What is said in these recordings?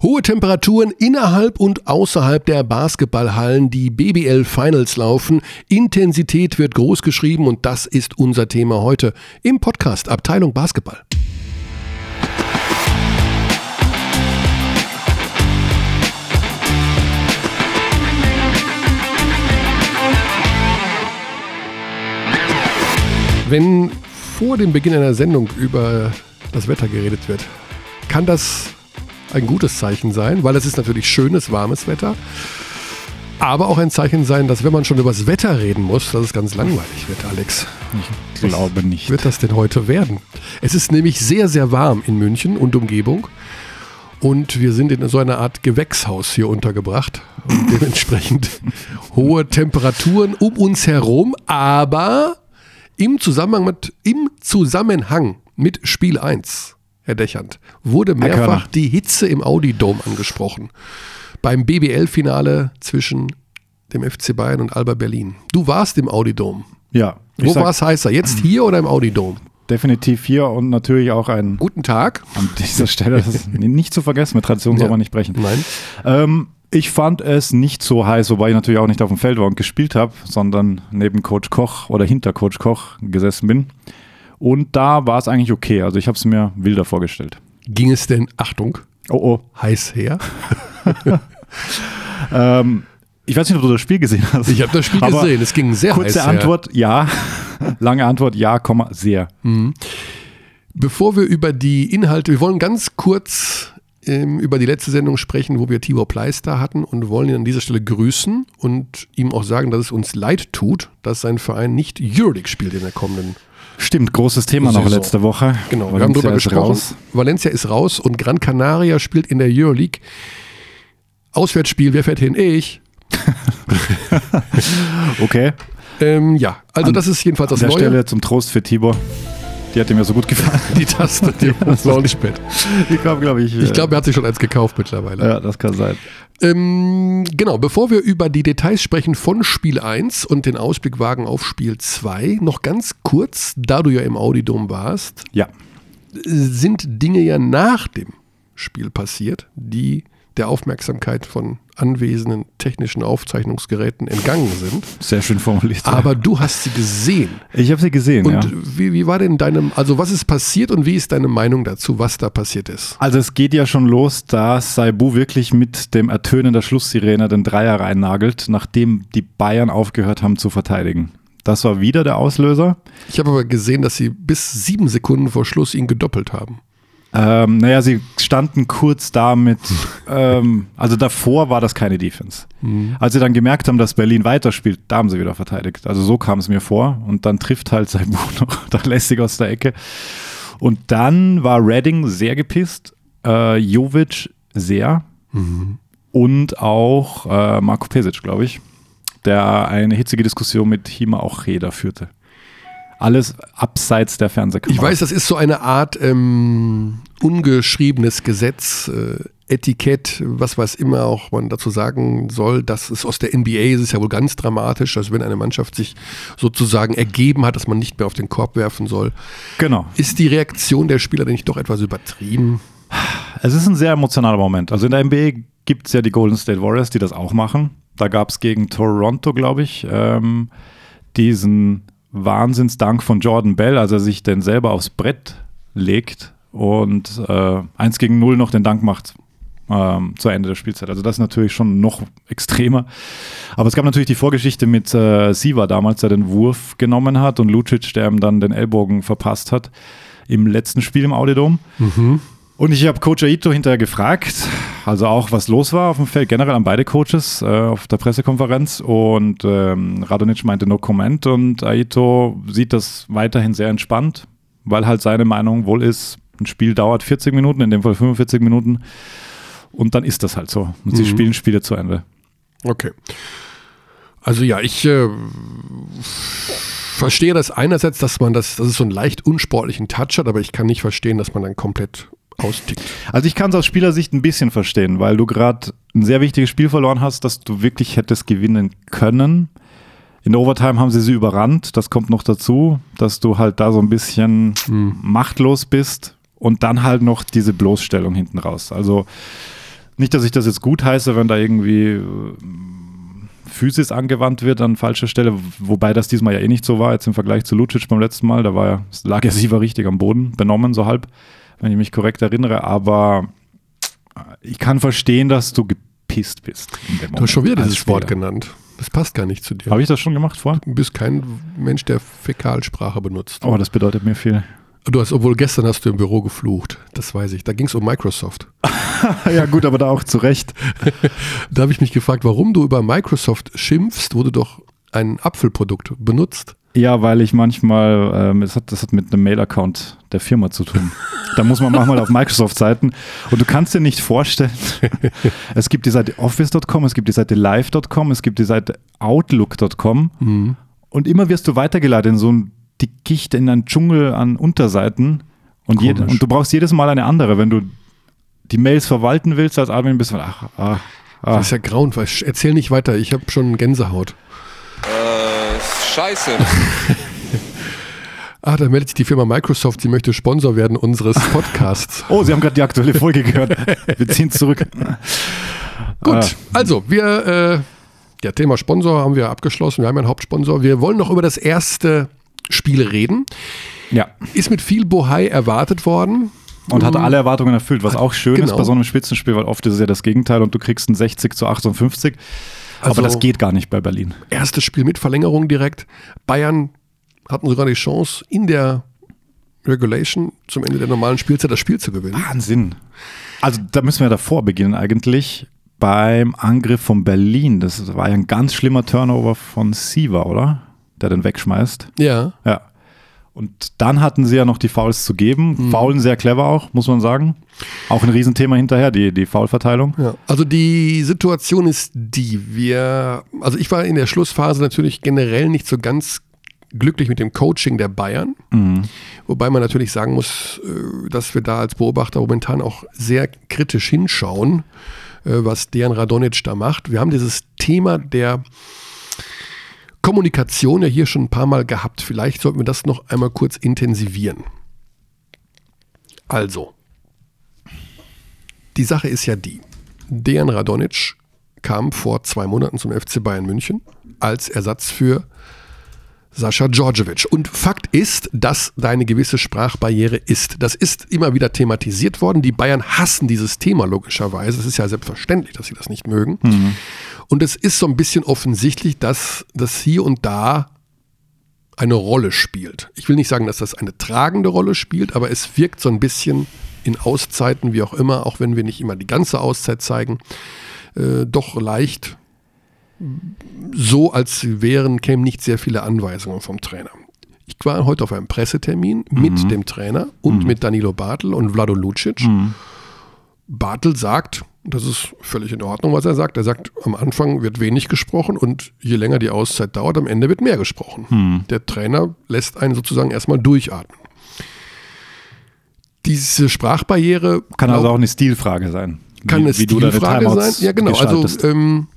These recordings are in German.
Hohe Temperaturen innerhalb und außerhalb der Basketballhallen, die BBL Finals laufen. Intensität wird groß geschrieben und das ist unser Thema heute im Podcast Abteilung Basketball. Wenn vor dem Beginn einer Sendung über das Wetter geredet wird, kann das ein gutes Zeichen sein, weil es ist natürlich schönes, warmes Wetter. Aber auch ein Zeichen sein, dass wenn man schon über das Wetter reden muss, dass es ganz langweilig wird, Alex. Ich glaube nicht. Wird das denn heute werden? Es ist nämlich sehr, sehr warm in München und Umgebung. Und wir sind in so einer Art Gewächshaus hier untergebracht. Und dementsprechend hohe Temperaturen um uns herum. Aber im Zusammenhang mit, im Zusammenhang mit Spiel 1 Herr Dechand, wurde mehrfach die Hitze im Audi Dome angesprochen. Beim BBL-Finale zwischen dem FC Bayern und Alba Berlin. Du warst im Audi Dome. Ja. Wo war es heißer? Jetzt hier oder im Audi Dome? Definitiv hier und natürlich auch ein. Guten Tag. An dieser Stelle, das ist nicht zu vergessen, mit Tradition ja. soll man nicht brechen. Nein. Ähm, ich fand es nicht so heiß, wobei ich natürlich auch nicht auf dem Feld war und gespielt habe, sondern neben Coach Koch oder hinter Coach Koch gesessen bin. Und da war es eigentlich okay. Also ich habe es mir wilder vorgestellt. Ging es denn, Achtung, oh oh, heiß her? ähm, ich weiß nicht, ob du das Spiel gesehen hast. Ich habe das Spiel gesehen. Es ging sehr kurze heiß Kurze Antwort, ja. Lange Antwort, ja, Komma, sehr. Mhm. Bevor wir über die Inhalte, wir wollen ganz kurz ähm, über die letzte Sendung sprechen, wo wir Tibor Pleister hatten und wollen ihn an dieser Stelle grüßen und ihm auch sagen, dass es uns leid tut, dass sein Verein nicht Euroleague spielt in der kommenden Stimmt, großes Thema noch letzte Woche. Genau, Valencia wir haben darüber gesprochen. Raus. Valencia ist raus und Gran Canaria spielt in der Euroleague. Auswärtsspiel, wer fährt hin? Ich. okay. Ähm, ja, also an, das ist jedenfalls das an der Neue. Stelle zum Trost für Tibor. Die hat ihm ja so gut gefallen. Die Taste, die das Launchpad. Die kam, glaube ich. Ich glaube, er hat sich schon eins gekauft mittlerweile. Ja, das kann sein. Ähm, genau, bevor wir über die Details sprechen von Spiel 1 und den Ausblick wagen auf Spiel 2, noch ganz kurz, da du ja im Audidom warst, ja. sind Dinge ja nach dem Spiel passiert, die der Aufmerksamkeit von anwesenden technischen Aufzeichnungsgeräten entgangen sind. Sehr schön formuliert. Aber du hast sie gesehen. Ich habe sie gesehen, und ja. wie, wie war denn deine, also was ist passiert und wie ist deine Meinung dazu, was da passiert ist? Also es geht ja schon los, da Saibu wirklich mit dem Ertönen der Schlusssirene den Dreier reinnagelt, nachdem die Bayern aufgehört haben zu verteidigen. Das war wieder der Auslöser. Ich habe aber gesehen, dass sie bis sieben Sekunden vor Schluss ihn gedoppelt haben. Ähm, naja, sie standen kurz damit, ähm, also davor war das keine Defense. Mhm. Als sie dann gemerkt haben, dass Berlin weiterspielt, da haben sie wieder verteidigt. Also so kam es mir vor und dann trifft halt sein Buch noch da lässig aus der Ecke. Und dann war Redding sehr gepisst, äh, Jovic sehr mhm. und auch äh, Marco Pesic, glaube ich, der eine hitzige Diskussion mit Hima auch Reda führte alles abseits der Fernsehkamera. Ich weiß, das ist so eine Art ähm, ungeschriebenes Gesetz, äh, Etikett, was weiß immer auch man dazu sagen soll, dass es aus der NBA ist es ja wohl ganz dramatisch, dass wenn eine Mannschaft sich sozusagen ergeben hat, dass man nicht mehr auf den Korb werfen soll. Genau. Ist die Reaktion der Spieler denn nicht doch etwas übertrieben? Es ist ein sehr emotionaler Moment. Also in der NBA gibt es ja die Golden State Warriors, die das auch machen. Da gab es gegen Toronto, glaube ich, ähm, diesen Wahnsinnsdank von Jordan Bell, als er sich denn selber aufs Brett legt und äh, 1 gegen 0 noch den Dank macht ähm, zu Ende der Spielzeit. Also das ist natürlich schon noch extremer. Aber es gab natürlich die Vorgeschichte mit äh, Siva damals, der den Wurf genommen hat und Lucic, der ihm dann den Ellbogen verpasst hat im letzten Spiel im Audidom. Mhm. Und ich habe Coach Aito hinterher gefragt, also auch was los war auf dem Feld, generell an beide Coaches äh, auf der Pressekonferenz. Und ähm, Radonic meinte no comment und Aito sieht das weiterhin sehr entspannt, weil halt seine Meinung wohl ist, ein Spiel dauert 40 Minuten, in dem Fall 45 Minuten. Und dann ist das halt so. Und sie mhm. spielen Spiele zu Ende. Okay. Also ja, ich äh, verstehe das einerseits, dass man das, dass es so einen leicht unsportlichen Touch hat, aber ich kann nicht verstehen, dass man dann komplett austickt. Also ich kann es aus Spielersicht ein bisschen verstehen, weil du gerade ein sehr wichtiges Spiel verloren hast, das du wirklich hättest gewinnen können. In der Overtime haben sie sie überrannt. Das kommt noch dazu, dass du halt da so ein bisschen mhm. machtlos bist und dann halt noch diese Bloßstellung hinten raus. Also nicht, dass ich das jetzt gut heiße, wenn da irgendwie äh, Physis angewandt wird an falscher Stelle, wobei das diesmal ja eh nicht so war, jetzt im Vergleich zu Lucic beim letzten Mal, da war ja, lag ja Siva richtig am Boden, benommen so halb, wenn ich mich korrekt erinnere, aber ich kann verstehen, dass du gepisst bist. Du hast schon wieder dieses Spieler. Wort genannt. Das passt gar nicht zu dir. Habe ich das schon gemacht vorher? Du bist kein Mensch, der Fäkalsprache benutzt. Oh, das bedeutet mir viel. Du hast, obwohl gestern hast du im Büro geflucht. Das weiß ich. Da ging es um Microsoft. ja, gut, aber da auch zu Recht. da habe ich mich gefragt, warum du über Microsoft schimpfst, wo du doch ein Apfelprodukt benutzt. Ja, weil ich manchmal, ähm, das, hat, das hat mit einem Mail-Account der Firma zu tun. da muss man manchmal auf Microsoft-Seiten und du kannst dir nicht vorstellen, es gibt die Seite office.com, es gibt die Seite live.com, es gibt die Seite outlook.com mhm. und immer wirst du weitergeleitet in so ein Dickicht, in einen Dschungel an Unterseiten und, jed, und du brauchst jedes Mal eine andere, wenn du die Mails verwalten willst als Admin bist du, ach, ach, ach. Das ist ja grauenvoll. Erzähl nicht weiter, ich habe schon Gänsehaut. Scheiße. Ah, da meldet sich die Firma Microsoft, sie möchte Sponsor werden unseres Podcasts. oh, Sie haben gerade die aktuelle Folge gehört. Wir ziehen zurück. Gut, ah. also wir, äh, ja, Thema Sponsor haben wir abgeschlossen. Wir haben einen Hauptsponsor. Wir wollen noch über das erste Spiel reden. Ja. Ist mit viel Bohai erwartet worden. Und hat alle Erwartungen erfüllt, was auch schön genau. ist bei so einem Spitzenspiel, weil oft ist es ja das Gegenteil und du kriegst ein 60 zu 58. Also Aber das geht gar nicht bei Berlin. Erstes Spiel mit Verlängerung direkt. Bayern hatten sogar die Chance, in der Regulation zum Ende der normalen Spielzeit das Spiel zu gewinnen. Wahnsinn. Also da müssen wir davor beginnen eigentlich beim Angriff von Berlin. Das war ja ein ganz schlimmer Turnover von Siva, oder? Der den wegschmeißt. Ja. Ja. Und dann hatten sie ja noch die Fouls zu geben. Mhm. Faulen sehr clever auch, muss man sagen. Auch ein Riesenthema hinterher, die, die Foulverteilung. Ja, also die Situation ist die, wir, also ich war in der Schlussphase natürlich generell nicht so ganz glücklich mit dem Coaching der Bayern. Mhm. Wobei man natürlich sagen muss, äh, dass wir da als Beobachter momentan auch sehr kritisch hinschauen, äh, was deren Radonic da macht. Wir haben dieses Thema der Kommunikation ja hier schon ein paar Mal gehabt. Vielleicht sollten wir das noch einmal kurz intensivieren. Also, die Sache ist ja die. Dejan Radonic kam vor zwei Monaten zum FC Bayern München als Ersatz für Sascha Djordjevic. Und Fakt ist, dass da eine gewisse Sprachbarriere ist. Das ist immer wieder thematisiert worden. Die Bayern hassen dieses Thema logischerweise. Es ist ja selbstverständlich, dass sie das nicht mögen. Mhm. Und es ist so ein bisschen offensichtlich, dass das hier und da eine Rolle spielt. Ich will nicht sagen, dass das eine tragende Rolle spielt, aber es wirkt so ein bisschen in Auszeiten, wie auch immer, auch wenn wir nicht immer die ganze Auszeit zeigen, äh, doch leicht so, als wären, kämen nicht sehr viele Anweisungen vom Trainer. Ich war heute auf einem Pressetermin mit mhm. dem Trainer und mhm. mit Danilo Bartel und Vlado Lucic. Mhm. Bartel sagt, das ist völlig in Ordnung, was er sagt. Er sagt, am Anfang wird wenig gesprochen und je länger die Auszeit dauert, am Ende wird mehr gesprochen. Mhm. Der Trainer lässt einen sozusagen erstmal durchatmen. Diese Sprachbarriere. Kann also auch eine Stilfrage sein. Kann wie, eine wie Stilfrage sein. Ja, genau. Also ähm,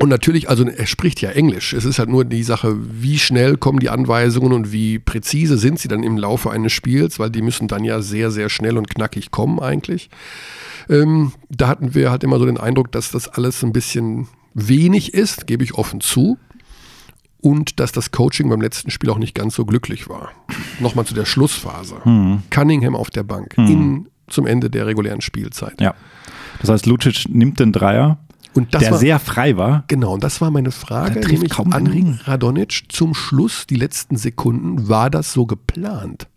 und natürlich, also er spricht ja Englisch. Es ist halt nur die Sache, wie schnell kommen die Anweisungen und wie präzise sind sie dann im Laufe eines Spiels, weil die müssen dann ja sehr, sehr schnell und knackig kommen eigentlich. Ähm, da hatten wir halt immer so den Eindruck, dass das alles ein bisschen wenig ist, gebe ich offen zu. Und dass das Coaching beim letzten Spiel auch nicht ganz so glücklich war. Nochmal zu der Schlussphase. Mhm. Cunningham auf der Bank mhm. in, zum Ende der regulären Spielzeit. Ja. Das heißt, Lucic nimmt den Dreier, und der war, sehr frei war. Genau, und das war meine Frage, nämlich kaum an Ring. Radonic zum Schluss, die letzten Sekunden, war das so geplant?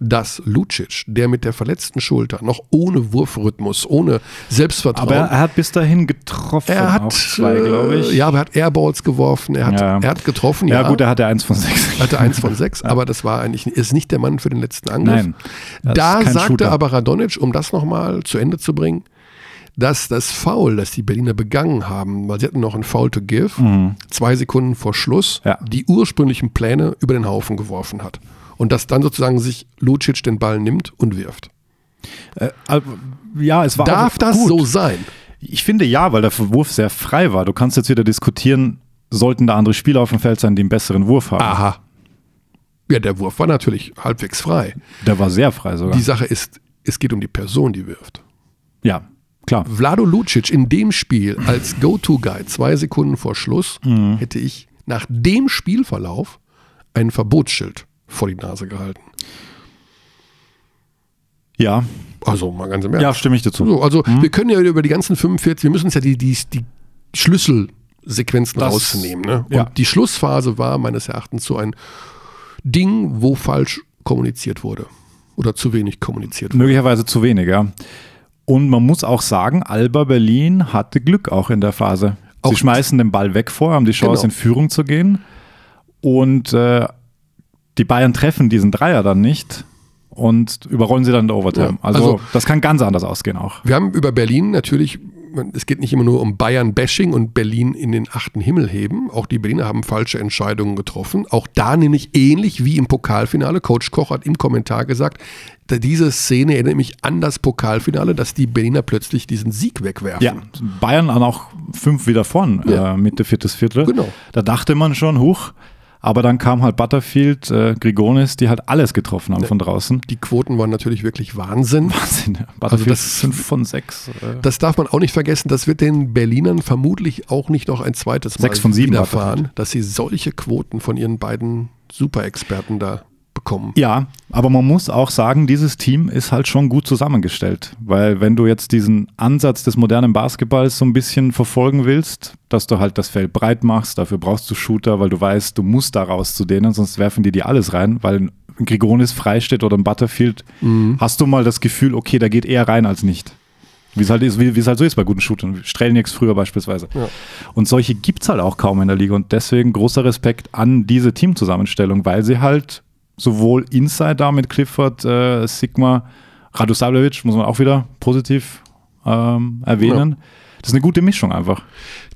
dass Lucic, der mit der verletzten Schulter, noch ohne Wurfrhythmus, ohne Selbstvertrauen. Aber er hat bis dahin getroffen. Er hat, zwei, glaube ich. Ja, aber er hat Airballs geworfen, er hat, ja. er hat getroffen. Ja, ja, gut, er hatte eins von sechs. Er hatte eins von sechs, aber das war eigentlich, ist nicht der Mann für den letzten Angriff. Nein. Da sagte Shooter. aber Radonic, um das nochmal zu Ende zu bringen, dass das Foul, das die Berliner begangen haben, weil sie hatten noch ein Foul to give, mhm. zwei Sekunden vor Schluss, ja. die ursprünglichen Pläne über den Haufen geworfen hat. Und dass dann sozusagen sich Lucic den Ball nimmt und wirft. Äh, ja, es war Darf das gut. so sein? Ich finde ja, weil der Wurf sehr frei war. Du kannst jetzt wieder diskutieren, sollten da andere Spieler auf dem Feld sein, die einen besseren Wurf haben. Aha. Ja, der Wurf war natürlich halbwegs frei. Der war sehr frei sogar. Die Sache ist, es geht um die Person, die wirft. Ja, Klar. Vlado Lucic in dem Spiel als Go-To-Guy zwei Sekunden vor Schluss Mhm. hätte ich nach dem Spielverlauf ein Verbotsschild vor die Nase gehalten. Ja, Also mal ganz im Ernst. ja, stimme ich dazu. So, also wir können ja über die ganzen 45, wir müssen uns ja die, die, die Schlüsselsequenzen Das- rausnehmen. Ne? ja. Und die Schlussphase war meines Erachtens so ein Ding, wo falsch kommuniziert wurde. Oder zu wenig kommuniziert wurde. Möglicherweise zu wenig, ja. Und man muss auch sagen, Alba Berlin hatte Glück auch in der Phase. Auch- Sie schmeißen den Ball weg vor, haben die Chance Genau. in Führung zu gehen. Und äh, die Bayern treffen diesen Dreier dann nicht und überrollen sie dann in der Overtime. Ja, also, also- das kann ganz anders ausgehen auch. Wir haben über Berlin natürlich, es geht nicht immer nur um Bayern-Bashing und Berlin in den achten Himmel heben. Auch die Berliner haben falsche Entscheidungen getroffen. Auch da nämlich ähnlich wie im Pokalfinale. Coach Koch hat im Kommentar gesagt, diese Szene erinnert mich an das Pokalfinale, dass die Berliner plötzlich diesen Sieg wegwerfen. Ja, Bayern dann auch fünf wieder vorn, Ja. äh, Mitte, viertes Viertel. Genau. Da dachte man schon, huch. Aber dann kam halt Butterfield, äh, Grigonis, die halt alles getroffen haben von draußen. Die Quoten waren natürlich wirklich Wahnsinn. Wahnsinn. ja. Butterfield Also das- ist fünf von sechs. Äh, Das darf man auch nicht vergessen. Das wird den Berlinern vermutlich auch nicht noch ein zweites Mal Sechs von sieben widerfahren, dass sie solche Quoten von ihren beiden Superexperten da bekommen. Ja, aber man muss auch sagen, dieses Team ist halt schon gut zusammengestellt. Weil wenn du jetzt diesen Ansatz des modernen Basketballs so ein bisschen verfolgen willst, dass du halt das Feld breit machst, dafür brauchst du Shooter, weil du weißt, du musst da raus zu denen, sonst werfen die dir alles rein, weil ein Grigonis freisteht oder ein Butterfield, hast du mal das Gefühl, okay, da geht eher rein als nicht. Wie es halt, ist, wie, wie es halt so ist bei guten Shootern. Strelnieks früher beispielsweise. Ja. Und solche gibt es halt auch kaum in der Liga. Und deswegen großer Respekt an diese Teamzusammenstellung, weil sie halt sowohl Inside da mit Clifford, äh, Sigma, Radosavljevic, muss man auch wieder positiv ähm, erwähnen. Das ist eine gute Mischung einfach.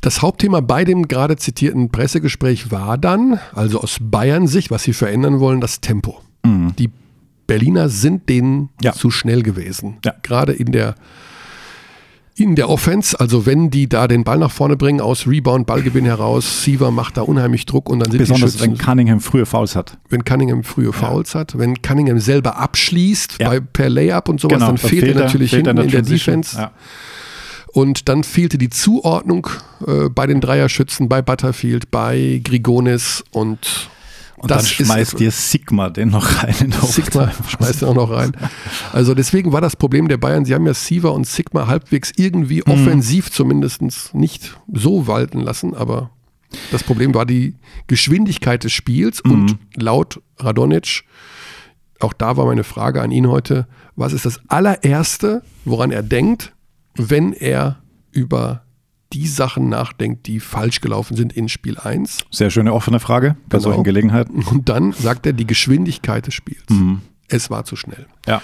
Das Hauptthema bei dem gerade zitierten Pressegespräch war dann, also aus Bayern Sicht, was sie verändern wollen, das Tempo. Die Berliner sind denen Ja. zu schnell gewesen. Ja. Gerade in der in der Offense, also wenn die da den Ball nach vorne bringen, aus Rebound, Ballgewinn heraus, Siever macht da unheimlich Druck und dann sind Besonders die Schützen, wenn Cunningham frühe Fouls hat. wenn Cunningham frühe Fouls hat, wenn Cunningham selber abschließt Ja. bei, per Layup und sowas, dann da fehlt, er natürlich fehlt er hinten in der. Defense. Ja. Und dann fehlte die Zuordnung äh, bei den Dreierschützen, bei Butterfield, bei Grigonis und, Und das dann schmeißt dir Sigma den noch rein in der Sigma schmeißt er auch noch rein. Also deswegen war das Problem der Bayern, sie haben ja Siva und Sigma halbwegs irgendwie Mhm. offensiv zumindest nicht so walten lassen, aber das Problem war die Geschwindigkeit des Spiels Mhm. und laut Radonic, auch da war meine Frage an ihn heute, was ist das allererste, woran er denkt, wenn er über die Sachen nachdenkt, die falsch gelaufen sind in Spiel 1? Sehr schöne offene Frage bei Genau. solchen Gelegenheiten. Und dann sagt er die Geschwindigkeit des Spiels. Es war zu schnell. Ja.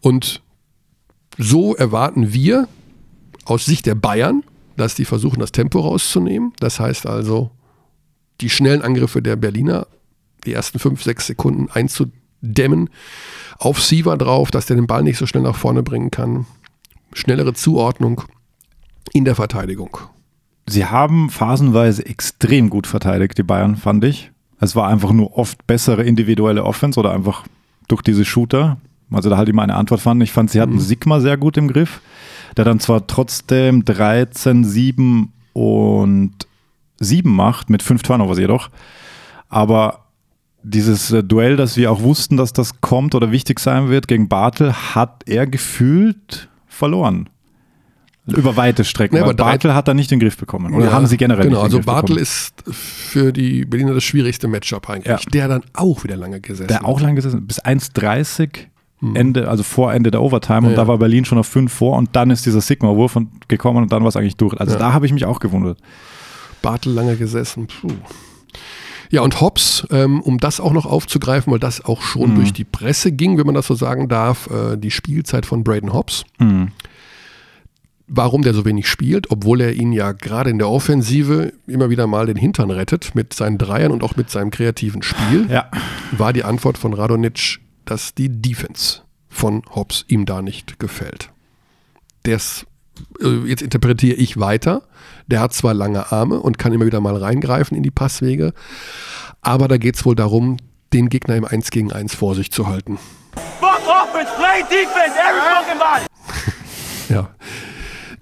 Und so erwarten wir aus Sicht der Bayern, dass die versuchen, das Tempo rauszunehmen. Das heißt also, die schnellen Angriffe der Berliner, die ersten fünf, sechs Sekunden einzudämmen, auf Siva drauf, dass der den Ball nicht so schnell nach vorne bringen kann. Schnellere Zuordnung in der Verteidigung. Sie haben phasenweise extrem gut verteidigt, die Bayern, fand ich. Es war einfach nur oft bessere individuelle Offense oder einfach durch diese Shooter. Also da halt immer eine Antwort fanden. Ich fand, sie hatten Sigma sehr gut im Griff, der dann zwar trotzdem 13, 7 und 7 macht, mit 5 Turnovers jedoch, aber dieses äh, Duell, das wir auch wussten, dass das kommt oder wichtig sein wird gegen Bartel, hat er gefühlt verloren. Über weite Strecken. Nee, aber Bartel hat er nicht in den Griff bekommen. Oder Ja, haben sie generell Genau, nicht also den Griff Bartel bekommen. ist für die Berliner das schwierigste Matchup eigentlich. Ja. Der dann auch wieder lange gesessen Der auch lang gesessen, bis 1,30 Ende, also vor Ende der Overtime und Ja, da ja. war Berlin schon auf 5 vor und dann ist dieser Sigma-Wurf und- gekommen und dann war es eigentlich durch. Also da habe ich mich auch gewundert. Bartel lange gesessen. Puh. Ja, und Hobbs, ähm, um das auch noch aufzugreifen, weil das auch schon Mhm. durch die Presse ging, wenn man das so sagen darf, äh, die Spielzeit von Braden Hobbs. Mhm. Warum der so wenig spielt, obwohl er ihn ja gerade in der Offensive immer wieder mal den Hintern rettet mit seinen Dreiern und auch mit seinem kreativen Spiel, Ja, war die Antwort von Radonic, dass die Defense von Hobbs ihm da nicht gefällt. Das, äh, jetzt interpretiere ich weiter. Der hat zwar lange Arme und kann immer wieder mal reingreifen in die Passwege, aber da geht es wohl darum, den Gegner im 1 gegen 1 vor sich zu halten. Fuck offense, play defense, every fucking body. Ja.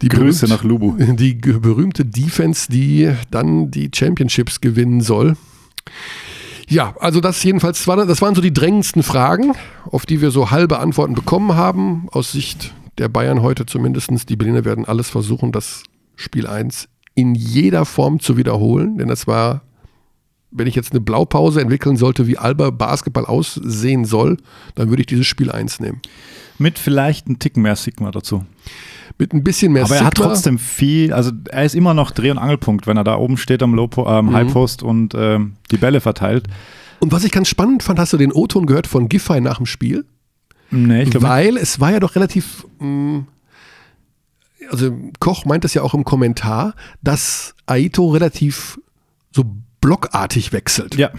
Die Grüße berühmt- nach Lubu. Die berühmte Defense, die dann die Championships gewinnen soll. Ja, also das jedenfalls war, das waren so die drängendsten Fragen, auf die wir so halbe Antworten bekommen haben. Aus Sicht der Bayern heute zumindest. Die Berliner werden alles versuchen, das Spiel 1 in jeder Form zu wiederholen. Denn das war, wenn ich jetzt eine Blaupause entwickeln sollte, wie Alba Basketball aussehen soll, dann würde ich dieses Spiel 1 nehmen. Mit vielleicht ein Ticken mehr Sigma dazu. Mit ein bisschen mehr Aber er hat Sigma. trotzdem viel, also er ist immer noch Dreh- und Angelpunkt, wenn er da oben steht am Low Mhm. ähm, High Post und ähm, die Bälle verteilt. Und was ich ganz spannend fand, hast du den O-Ton gehört von Giffey nach dem Spiel? Nee, ich glaube Weil es war ja doch relativ, mh, also Koch meint es ja auch im Kommentar, dass Aito relativ so blockartig wechselt. Ja,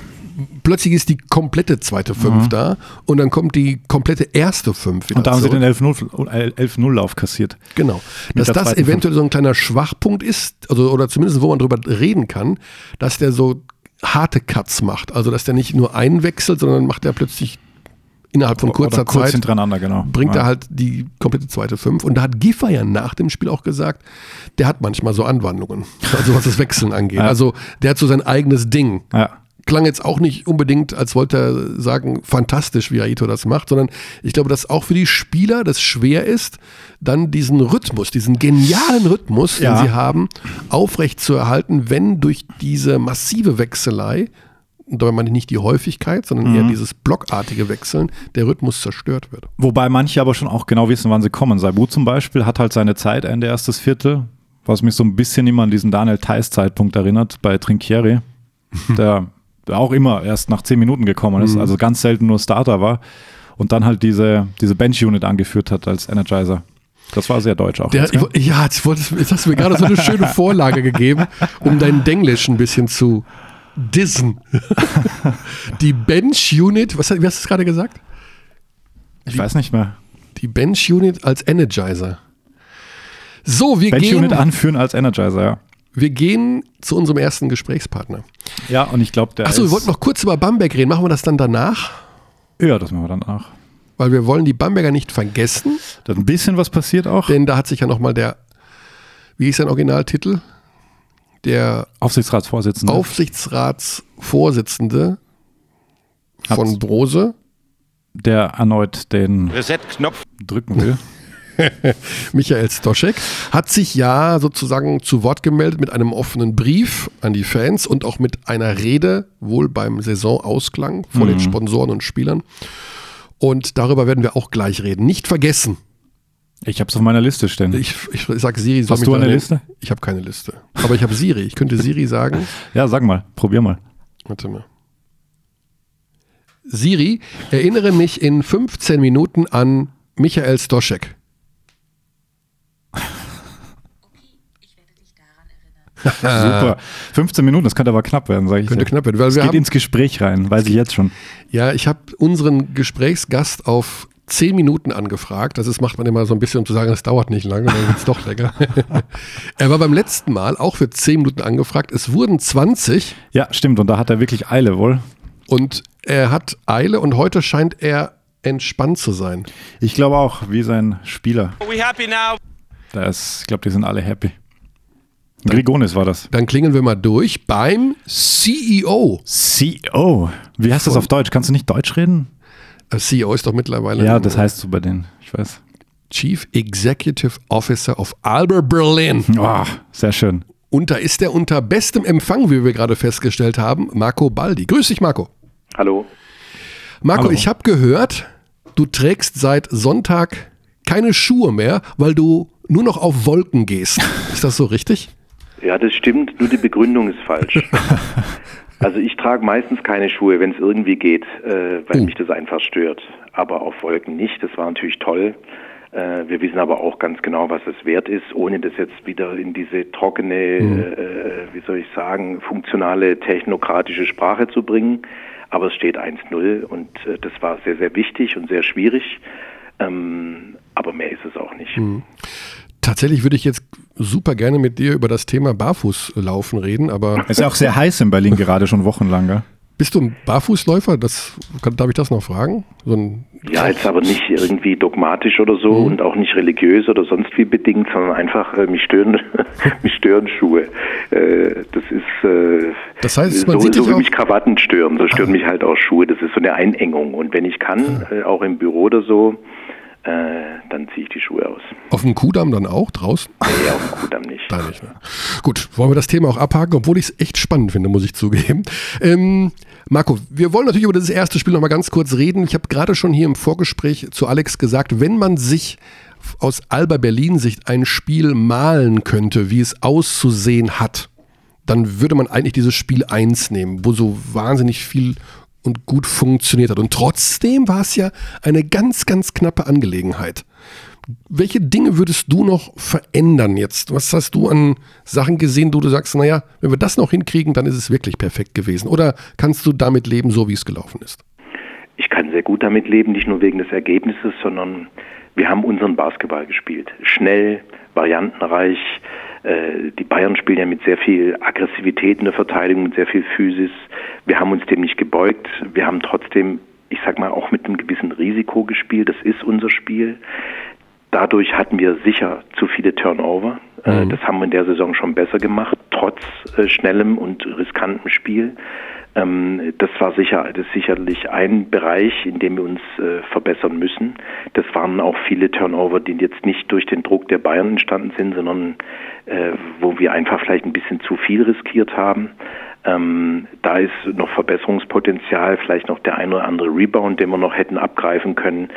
Plötzlich ist die komplette zweite Fünf da und dann kommt die komplette erste Fünf wieder und da haben sie den 11-0 11-0-Lauf kassiert. Genau. Dass das eventuell so ein kleiner Schwachpunkt ist, also oder zumindest wo man drüber reden kann, dass der so harte Cuts macht. Also dass der nicht nur einen wechselt, sondern macht er plötzlich innerhalb von kurzer kurz Zeit hintereinander, genau. bringt ja. er halt die komplette zweite Fünf. Und da hat Giffer ja nach dem Spiel auch gesagt, der hat manchmal so Anwandlungen, also was das Wechseln angeht. Ja. Also der hat so sein eigenes Ding. Ja. Klang jetzt auch nicht unbedingt, als wollte er sagen, fantastisch, wie Aito das macht, sondern ich glaube, dass auch für die Spieler das schwer ist, dann diesen Rhythmus, diesen genialen Rhythmus, Ja. den sie haben, aufrecht zu erhalten, wenn durch diese massive Wechselei, und dabei meine ich nicht die Häufigkeit, sondern Mhm. eher dieses blockartige Wechseln, der Rhythmus zerstört wird. Wobei manche aber schon auch genau wissen, wann sie kommen. Saibu zum Beispiel hat halt seine Zeit, Ende erstes Viertel, was mich so ein bisschen immer an diesen Daniel Theiss Zeitpunkt erinnert bei Trinkieri, der auch immer erst nach zehn Minuten gekommen ist, also ganz selten nur Starter war und dann halt diese, diese Bench-Unit angeführt hat als Energizer. Das war sehr deutsch auch. Der, jetzt, ich, gell? wo- ja, jetzt, wolltest, jetzt hast du mir gerade so eine schöne Vorlage gegeben, um dein Denglisch ein bisschen zu dissen. Die Bench Unit, was, wie hast du es gerade gesagt? ich weiß nicht mehr. Die Bench Unit als Energizer. So, wir Bench-Unit gehen, anführen als Energizer, ja. Wir gehen zu unserem ersten Gesprächspartner. Ja, und ich glaube, der Achso, wir wollten noch kurz über Bamberg reden. Machen wir das dann danach? Ja, das machen wir dann nach. Weil wir wollen die Bamberger nicht vergessen, Da hat ein bisschen was passiert auch. denn da hat sich ja nochmal der, wie ist sein Originaltitel? Der Aufsichtsratsvorsitzender. Aufsichtsratsvorsitzende von. Brose, der erneut den Reset-Knopf. drücken will. Michael Stoschek, hat sich ja sozusagen zu Wort gemeldet mit einem offenen Brief an die Fans und auch mit einer Rede, wohl beim Saisonausklang vor den Sponsoren und Spielern. Und darüber werden wir auch gleich reden. Nicht vergessen. Ich habe es auf meiner Liste stehen. Ich, ich, ich sage Siri, Hast du eine Liste? Ich habe keine Liste. Aber ich habe Siri. Ich könnte Siri sagen. ja, sag mal, probier mal. Warte mal. Siri, erinnere mich in 15 Minuten an Michael Stoschek. Super. 15 Minuten, das könnte aber knapp werden, sage ich. Könnte dir. knapp werden, weil Es wir geht haben, ins Gespräch rein, weiß ich jetzt schon. ja, ich habe unseren Gesprächsgast auf 10 Minuten angefragt. Das ist, macht man immer so ein bisschen, um zu sagen, es dauert nicht lange, dann wird es doch länger. er war beim letzten Mal auch für 10 Minuten angefragt. Es wurden 20 Ja, stimmt. Und da hat er wirklich Eile wohl. und er hat Eile und heute scheint er entspannt zu sein. Ich glaube auch, wie sein Spieler. We happy now? Da ist, ich glaube, die sind alle happy. Grigonis war das. Dann klingeln wir mal durch beim CEO. CEO. Wie heißt das auf Deutsch? Kannst du nicht Deutsch reden? Äh, CEO ist doch mittlerweile Ja, das heißt so bei denen. Ich weiß. Chief Executive Officer of Alba Berlin. Oh, sehr schön. Und da ist er unter bestem Empfang, wie wir gerade festgestellt haben, Marco Baldi. Grüß dich, Marco. Hallo. Marco, Hallo. ich habe gehört, du trägst seit Sonntag keine Schuhe mehr, weil du nur noch auf Wolken gehst. Ist das so richtig? Ja, das stimmt, nur die Begründung ist falsch. also ich trage meistens keine Schuhe, wenn es irgendwie geht, äh, weil Oh. mich das einfach stört. Aber auf Wolken nicht. Das war natürlich toll. Äh, wir wissen aber auch ganz genau, was es wert ist, ohne das jetzt wieder in diese trockene, äh, wie soll ich sagen, funktionale, technokratische Sprache zu bringen. Aber es steht 1-0 und äh, das war sehr, sehr wichtig und sehr schwierig. Ähm, aber mehr ist es auch nicht. Tatsächlich würde ich jetzt super gerne mit dir über das Thema Barfußlaufen reden, aber Ist ja auch sehr heiß in Berlin gerade schon wochenlang, gell? Bist du ein Barfußläufer? Das, darf ich das noch fragen? So ja, jetzt aber nicht irgendwie dogmatisch oder so mhm. und auch nicht religiös oder sonst wie bedingt, sondern einfach äh, mich stören, mich stören Schuhe. Äh, das ist äh, das heißt, man so, sieht so wie mich Krawatten stören, so stören ah. mich halt auch Schuhe. Das ist so eine Einengung. Und wenn ich kann, äh, auch im Büro oder so, äh, dann ziehe ich die Schuhe aus. Auf dem Kudamm dann auch draußen? Nee, auf dem Kudamm nicht. da nicht ne? Gut, wollen wir das Thema auch abhaken, obwohl ich es echt spannend finde, muss ich zugeben. Ähm, Marco, wir wollen natürlich über das erste Spiel nochmal ganz kurz reden. Ich habe gerade schon hier im Vorgespräch zu Alex gesagt, wenn man sich aus Alba Berlin Sicht ein Spiel malen könnte, wie es auszusehen hat, dann würde man eigentlich dieses Spiel 1 nehmen, wo so wahnsinnig viel und gut funktioniert hat. Und trotzdem war es ja eine ganz, ganz knappe Angelegenheit. Welche Dinge würdest du noch verändern jetzt? Was hast du an Sachen gesehen, wo du sagst, naja, wenn wir das noch hinkriegen, dann ist es wirklich perfekt gewesen? Oder kannst du damit leben, so wie es gelaufen ist? Ich kann sehr gut damit leben, nicht nur wegen des Ergebnisses, sondern wir haben unseren Basketball gespielt. Schnell, variantenreich, die Bayern spielen ja mit sehr viel Aggressivität in der Verteidigung, mit sehr viel Physis. Wir haben uns dem nicht gebeugt. Wir haben trotzdem, ich sag mal, auch mit einem gewissen Risiko gespielt. Das ist unser Spiel. Dadurch hatten wir sicher zu viele Turnover. Äh, mhm. Das haben wir in der Saison schon besser gemacht, trotz äh, schnellem und riskantem Spiel. Ähm, das war sicher, das ist sicherlich ein Bereich, in dem wir uns äh, verbessern müssen. Das waren auch viele Turnover, die jetzt nicht durch den Druck der Bayern entstanden sind, sondern äh, wo wir einfach vielleicht ein bisschen zu viel riskiert haben. Ähm, da ist noch Verbesserungspotenzial, vielleicht noch der ein oder andere Rebound, den wir noch hätten abgreifen können.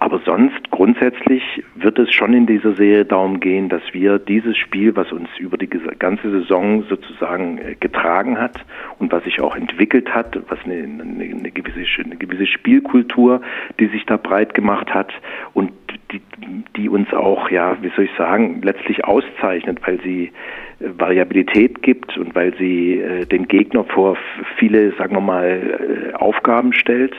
Aber sonst grundsätzlich wird es schon in dieser Serie darum gehen, dass wir dieses Spiel, was uns über die ganze Saison sozusagen äh, getragen hat und was sich auch entwickelt hat, was eine, eine, eine, gewisse, eine gewisse Spielkultur, die sich da breit gemacht hat und die, die uns auch, ja, wie soll ich sagen, letztlich auszeichnet, weil sie Variabilität gibt und weil sie äh, den Gegner vor viele, sagen wir mal, äh, Aufgaben stellt.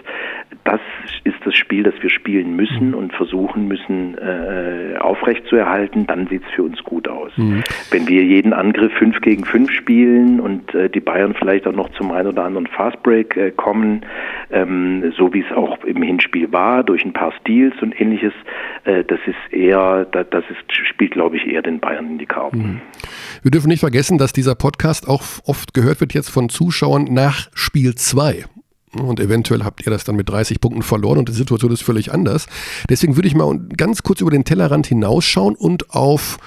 Das ist das Spiel, das wir spielen müssen mhm. und versuchen müssen äh, aufrechtzuerhalten. Dann sieht es für uns gut aus. Mhm. Wenn wir jeden Angriff 5 gegen 5 spielen und äh, die Bayern vielleicht auch noch zum einen oder anderen Fastbreak äh, kommen, ähm, so wie es auch im Hinspiel war, durch ein paar Steals und ähnliches, äh, das ist eher, das, das ist, spielt, glaube ich, eher den Bayern in die Karten. Mhm. Wir dürfen nicht vergessen, dass dieser Podcast auch oft gehört wird jetzt von Zuschauern nach Spiel 2. Und eventuell habt ihr das dann mit 30 Punkten verloren und die Situation ist völlig anders. Deswegen würde ich mal ganz kurz über den Tellerrand hinausschauen und auf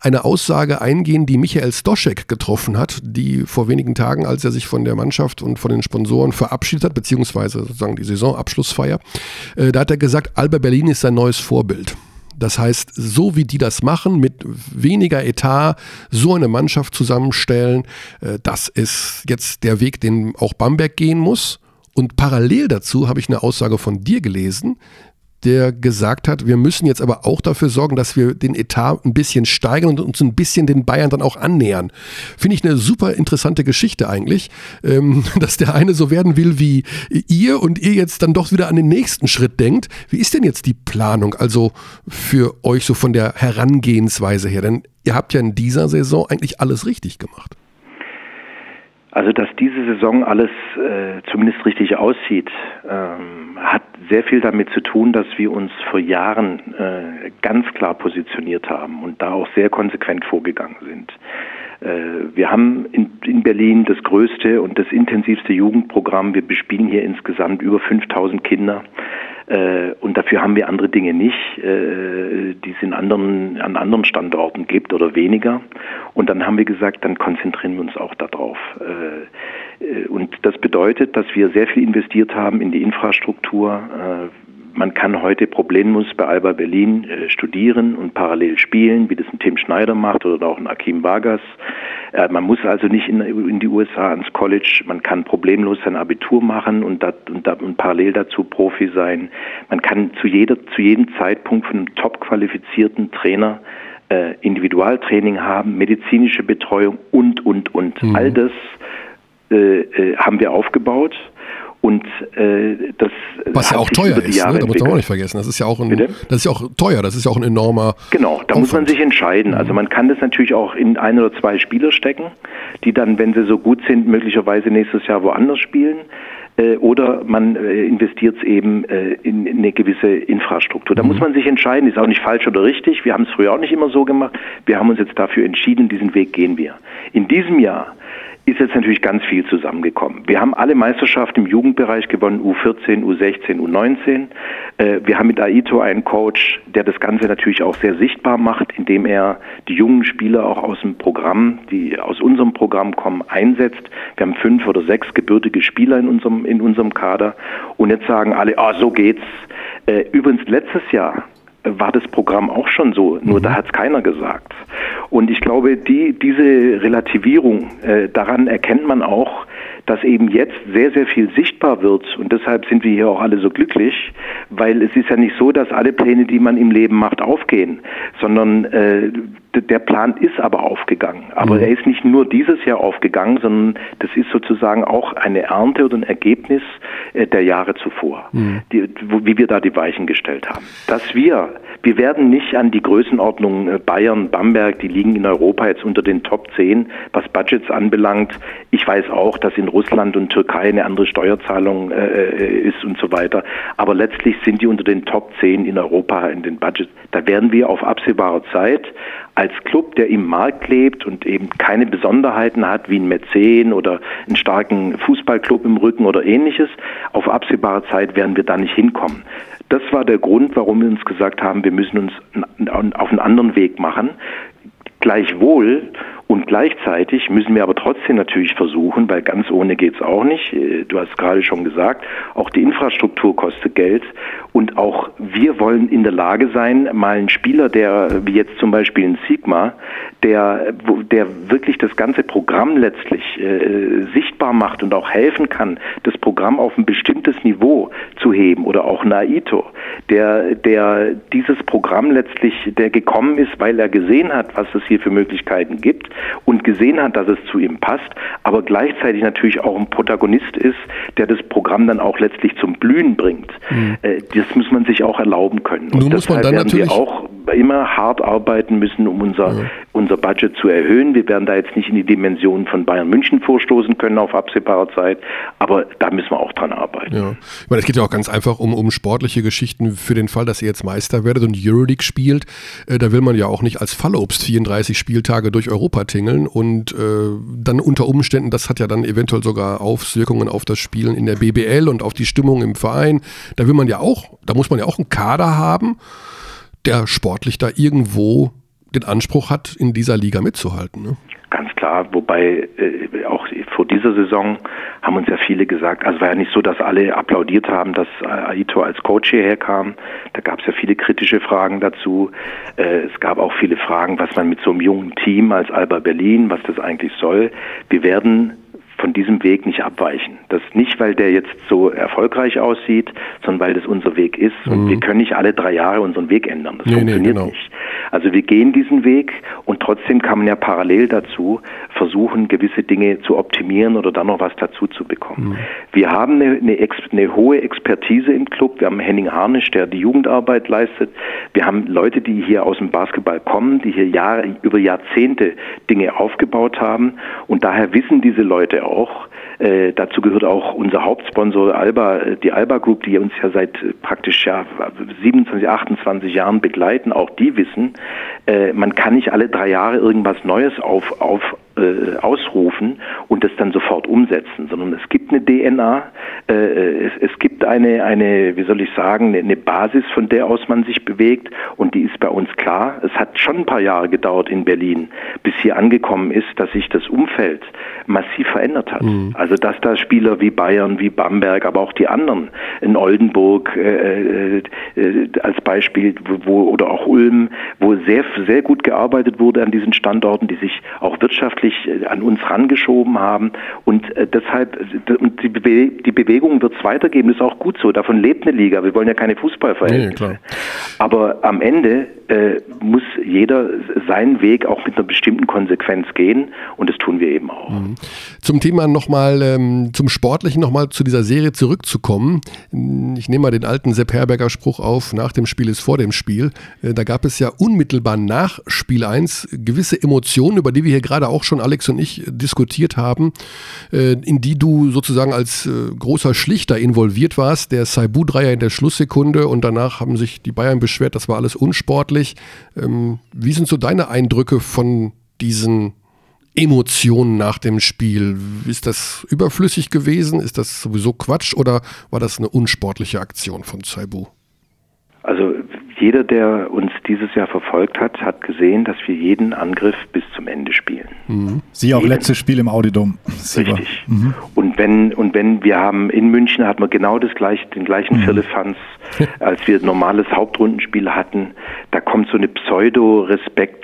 eine Aussage eingehen, die Michael Stoschek getroffen hat, die vor wenigen Tagen, als er sich von der Mannschaft und von den Sponsoren verabschiedet hat, beziehungsweise sozusagen die Saisonabschlussfeier, äh, da hat er gesagt, Alba Berlin ist sein neues Vorbild. Das heißt, so wie die das machen, mit weniger Etat, so eine Mannschaft zusammenstellen, äh, das ist jetzt der Weg, den auch Bamberg gehen muss. Und parallel dazu habe ich eine Aussage von dir gelesen, der gesagt hat, wir müssen jetzt aber auch dafür sorgen, dass wir den Etat ein bisschen steigern und uns ein bisschen den Bayern dann auch annähern. Finde ich eine super interessante Geschichte eigentlich, ähm, dass der eine so werden will wie ihr und ihr jetzt dann doch wieder an den nächsten Schritt denkt. Wie ist denn jetzt die Planung also für euch so von der Herangehensweise her? Denn ihr habt ja in dieser Saison eigentlich alles richtig gemacht. Also, dass diese Saison alles äh, zumindest richtig aussieht, ähm, hat sehr viel damit zu tun, dass wir uns vor Jahren äh, ganz klar positioniert haben und da auch sehr konsequent vorgegangen sind. Äh, wir haben in, in, Berlin das größte und das intensivste Jugendprogramm. Wir bespielen hier insgesamt über 5000 Kinder. Äh, und dafür haben wir andere Dinge nicht, äh, die es in anderen, an anderen Standorten gibt oder weniger. Und dann haben wir gesagt, dann konzentrieren wir uns auch darauf. Und das bedeutet, dass wir sehr viel investiert haben in die Infrastruktur man kann heute problemlos bei Alba Berlin äh, studieren und parallel spielen, wie das ein Tim Schneider macht oder auch ein Akim Vargas. Äh, man muss also nicht in, in, die USA ans College, man kann problemlos sein Abitur machen und, dat, und, dat, und, parallel dazu Profi sein. Man kann zu, jeder, zu jedem Zeitpunkt von einem top qualifizierten Trainer äh, Individualtraining haben, medizinische Betreuung und, und, und. Mhm. All das äh, äh haben wir aufgebaut und äh, das was ja auch teuer ist, ne? da muss man auch nicht vergessen. Das ist ja auch ein, das ist ja auch teuer. Das ist ja auch ein enormer. Genau, da Aufwand. muss man sich entscheiden. Also man kann das natürlich auch in ein oder zwei Spieler stecken, die dann, wenn sie so gut sind, möglicherweise nächstes Jahr woanders spielen. äh, oder man äh, investiert es eben äh, in, in, eine gewisse Infrastruktur. Da mhm. muss man sich entscheiden, ist auch nicht falsch oder richtig. Wir haben es früher auch nicht immer so gemacht. Wir haben uns jetzt dafür entschieden, diesen Weg gehen wir. In diesem Jahr ist jetzt natürlich ganz viel zusammengekommen. Wir haben alle Meisterschaften im Jugendbereich gewonnen, U14, U16, U19. wir haben mit Aito einen Coach, der das Ganze natürlich auch sehr sichtbar macht, indem er die jungen Spieler auch aus dem Programm, die aus unserem Programm kommen, einsetzt. Wir haben fünf oder sechs gebürtige Spieler in unserem, in unserem Kader. Und jetzt sagen alle, ah, so geht's. Äh, übrigens letztes Jahr war das Programm auch schon so, nur mhm. da hat es keiner gesagt. Und ich glaube, die, diese Relativierung, äh, daran erkennt man auch, dass eben jetzt sehr, sehr viel sichtbar wird. Und deshalb sind wir hier auch alle so glücklich, weil es ist ja nicht so, dass alle Pläne, die man im Leben macht, aufgehen, sondern äh, der Plan ist aber aufgegangen. Aber mhm. er ist nicht nur dieses Jahr aufgegangen, sondern das ist sozusagen auch eine Ernte oder ein Ergebnis äh, der Jahre zuvor, mhm. die, wo, wie wir da die Weichen gestellt haben. Dass wir, wir werden nicht an die Größenordnung äh, Bayern, Bamberg, die liegen in Europa jetzt unter den Top 10, was Budgets anbelangt. Ich weiß auch, dass in Russland und Türkei eine andere Steuerzahlung äh, äh ist und so weiter. Aber letztlich sind die unter den Top 10 in Europa in den Budgets. Da werden wir auf absehbare Zeit als Club, der im Markt lebt und eben keine Besonderheiten hat wie ein Mäzen oder einen starken Fußballclub im Rücken oder ähnliches, auf absehbare Zeit werden wir da nicht hinkommen. Das war der Grund, warum wir uns gesagt haben, wir müssen uns auf einen anderen Weg machen. Gleichwohl und gleichzeitig müssen wir aber trotzdem natürlich versuchen, weil ganz ohne geht es auch nicht. Äh, du hast gerade schon gesagt, auch die Infrastruktur kostet Geld. Und auch wir wollen in der Lage sein, mal einen Spieler, der wie jetzt zum Beispiel in Sigma, der, der wirklich das ganze Programm letztlich äh, sichtbar macht und auch helfen kann, das Programm auf ein bestimmtes Niveau zu heben oder auch Naito, der, der dieses Programm letztlich, der gekommen ist, weil er gesehen hat, was es hier für Möglichkeiten gibt und gesehen hat, dass es zu ihm passt, aber gleichzeitig natürlich auch ein Protagonist ist, der das Programm dann auch letztlich zum Blühen bringt. Mhm. Das muss man sich auch erlauben können. Nun und muss man dann natürlich auch immer hart arbeiten müssen, um unser, ja. unser Budget zu erhöhen. Wir werden da jetzt nicht in die Dimension von Bayern München vorstoßen können auf absehbare Zeit, aber da müssen wir auch dran arbeiten. Ja. Ich meine, es geht ja auch ganz einfach um, um sportliche Geschichten für den Fall, dass ihr jetzt Meister werdet und Euroleague spielt. Äh, da will man ja auch nicht als Fallobst 34 Spieltage durch Europa tingeln und äh, dann unter Umständen, das hat ja dann eventuell sogar Auswirkungen auf das Spielen in der BBL und auf die Stimmung im Verein. Da will man ja auch, da muss man ja auch einen Kader haben der sportlich da irgendwo den Anspruch hat, in dieser Liga mitzuhalten. Ne? Ganz klar, wobei äh, auch vor dieser Saison haben uns ja viele gesagt, also war ja nicht so, dass alle applaudiert haben, dass Aito als Coach hierher kam. Da gab es ja viele kritische Fragen dazu. Äh, es gab auch viele Fragen, was man mit so einem jungen Team als Alba Berlin, was das eigentlich soll. Wir werden von diesem Weg nicht abweichen. Das nicht, weil der jetzt so erfolgreich aussieht, sondern weil das unser Weg ist. Mhm. Und wir können nicht alle drei Jahre unseren Weg ändern. Das nee, funktioniert nee, genau. nicht. Also wir gehen diesen Weg und trotzdem kann man ja parallel dazu versuchen, gewisse Dinge zu optimieren oder dann noch was dazu zu bekommen. Mhm. Wir haben eine, eine, eine, hohe Expertise im Club. Wir haben Henning Harnisch, der die Jugendarbeit leistet. Wir haben Leute, die hier aus dem Basketball kommen, die hier Jahre, über Jahrzehnte Dinge aufgebaut haben. Und daher wissen diese Leute auch, auch. Äh, dazu gehört auch unser Hauptsponsor Alba, äh, die Alba Group, die uns ja seit äh, praktisch ja 27, 28 Jahren begleiten. Auch die wissen, äh, man kann nicht alle drei Jahre irgendwas Neues auf, auf äh, ausrufen und das dann sofort umsetzen, sondern es gibt eine DNA, äh, es, es, gibt eine, eine, wie soll ich sagen, eine Basis, von der aus man sich bewegt und die ist bei uns klar. Es hat schon ein paar Jahre gedauert in Berlin, bis hier angekommen ist, dass sich das Umfeld massiv verändert hat. Mhm. Also dass da Spieler wie Bayern, wie Bamberg, aber auch die anderen in Oldenburg äh, äh, als Beispiel, wo, oder auch Ulm, wo sehr, sehr gut gearbeitet wurde an diesen Standorten, die sich auch wirtschaftlich äh, an uns rangeschoben haben. Und äh, deshalb, die, Bewe die Bewegung wird es weitergeben, das ist auch gut so. Davon lebt eine Liga. Wir wollen ja keine Fußballverhältnisse. Nee, Aber am Ende äh, muss jeder seinen Weg auch mit einer bestimmten Konsequenz Konsequenz gehen und das tun wir eben auch. Mhm. Zum Thema nochmal, ähm, zum Sportlichen nochmal zu dieser Serie zurückzukommen. Ich nehme mal den alten Sepp Herberger Spruch auf, nach dem Spiel ist vor dem Spiel. Äh, da gab es ja unmittelbar nach Spiel 1 gewisse Emotionen, über die wir hier gerade auch schon Alex und ich diskutiert haben, äh, in die du sozusagen als äh, großer Schlichter involviert warst. Der Saibu-Dreier in der Schlusssekunde und danach haben sich die Bayern beschwert, das war alles unsportlich. Ähm, wie sind so deine Eindrücke von diesen Emotionen nach dem Spiel? Ist das überflüssig gewesen? Ist das sowieso Quatsch oder war das eine unsportliche Aktion von Saibu? Also jeder, der uns dieses Jahr verfolgt hat, hat gesehen, dass wir jeden Angriff bis zum Ende spielen. Mhm. Sie auch jeden. letztes Spiel im Audidom. Richtig. Mhm. Und wenn und wenn wir haben in München hatten wir genau das gleiche, den gleichen mhm. Firlefanz, als wir normales Hauptrundenspiel hatten. Da kommt so eine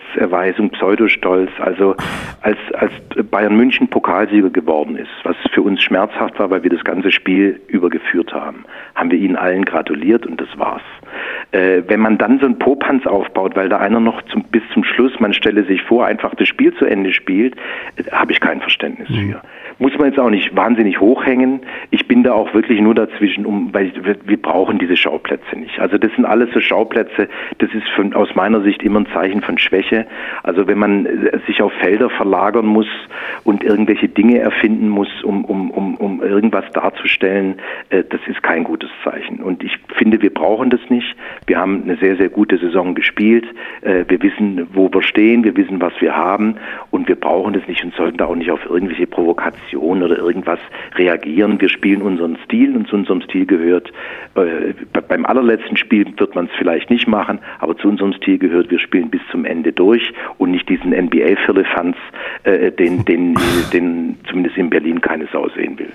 Pseudo-Respektserweisung, Pseudo-Stolz. Also als als Bayern München Pokalsieger geworden ist, was für uns schmerzhaft war, weil wir das ganze Spiel übergeführt haben, haben wir ihnen allen gratuliert und das war's. Äh, wenn man dann so einen Popanz aufbaut, weil da einer noch zum, bis zum Schluss, man stelle sich vor, einfach das Spiel zu Ende spielt, äh, habe ich kein Verständnis mhm. für. Muss man jetzt auch nicht wahnsinnig hochhängen. Ich bin da auch wirklich nur dazwischen, um, weil wir, wir brauchen diese Schauplätze nicht. Also das sind alles so Schauplätze, das ist von, aus meiner Sicht immer ein Zeichen von Schwäche. Also wenn man äh, sich auf Felder verlagern muss und irgendwelche Dinge erfinden muss, um, um, um, um irgendwas darzustellen, äh, das ist kein gutes Zeichen. Und ich finde, wir brauchen das nicht. Wir haben eine sehr, sehr gute Saison gespielt. Äh, wir wissen, wo wir stehen, wir wissen, was wir haben und wir brauchen das nicht und sollten da auch nicht auf irgendwelche Provokationen oder irgendwas reagieren. Wir spielen unseren Stil und zu unserem Stil gehört, äh, beim allerletzten Spiel wird man es vielleicht nicht machen, aber zu unserem Stil gehört, wir spielen bis zum Ende durch und nicht diesen NBA-Firlefanz, äh, den, den, den zumindest in Berlin keine Sau sehen will.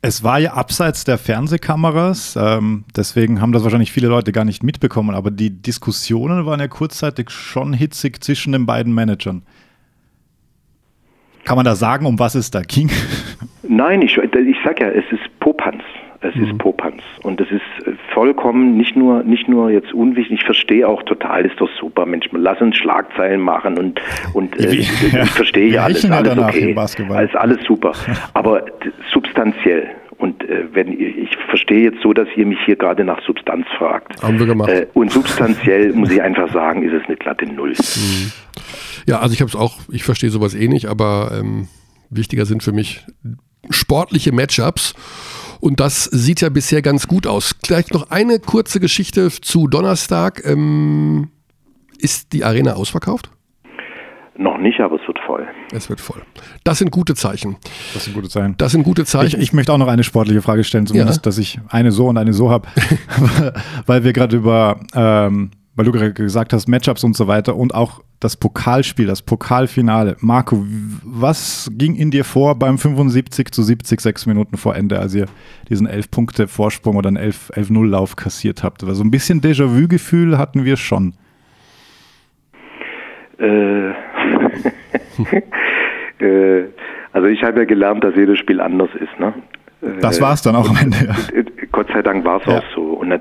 Es war ja abseits der Fernsehkameras, ähm, deswegen haben das wahrscheinlich viele Leute gar nicht mitbekommen, aber die Diskussionen waren ja kurzzeitig schon hitzig zwischen den beiden Managern. Kann man da sagen, um was es da ging? Nein, ich, ich sag ja, es ist Popanz. Es mhm. ist Popanz. Und es ist vollkommen nicht nur, nicht nur jetzt unwichtig, ich verstehe auch total, ist doch super, Mensch, lass uns Schlagzeilen machen und, und äh, ich, ich verstehe ja alles, alles okay, alles, alles super. Aber substanziell, und äh, wenn ich verstehe jetzt so, dass ihr mich hier gerade nach Substanz fragt. Haben wir gemacht. Äh, und substanziell muss ich einfach sagen, ist es eine glatte Null. Mhm. Ja, also ich habe es auch, ich verstehe sowas eh nicht, aber ähm, wichtiger sind für mich sportliche Matchups. Und das sieht ja bisher ganz gut aus. Gleich noch eine kurze Geschichte zu Donnerstag. Ähm, ist die Arena ausverkauft? Noch nicht, aber es wird voll. Es wird voll. Das sind gute Zeichen. Das sind gute Zeichen. Das sind gute Zeichen. Ich, ich möchte auch noch eine sportliche Frage stellen, zumindest, ja. dass ich eine so und eine so habe, weil wir gerade über ähm, weil du gerade gesagt hast, Matchups und so weiter und auch das Pokalspiel, das Pokalfinale. Marco, was ging in dir vor beim 75 zu 70, sechs Minuten vor Ende, als ihr diesen 11-Punkte-Vorsprung oder einen 11-0-Lauf kassiert habt? Also ein bisschen Déjà-vu-Gefühl hatten wir schon. Äh, äh, also ich habe ja gelernt, dass jedes Spiel anders ist. Ne? Das war es dann auch am Ende. Ja. Gott sei Dank war es ja. auch so. Und das,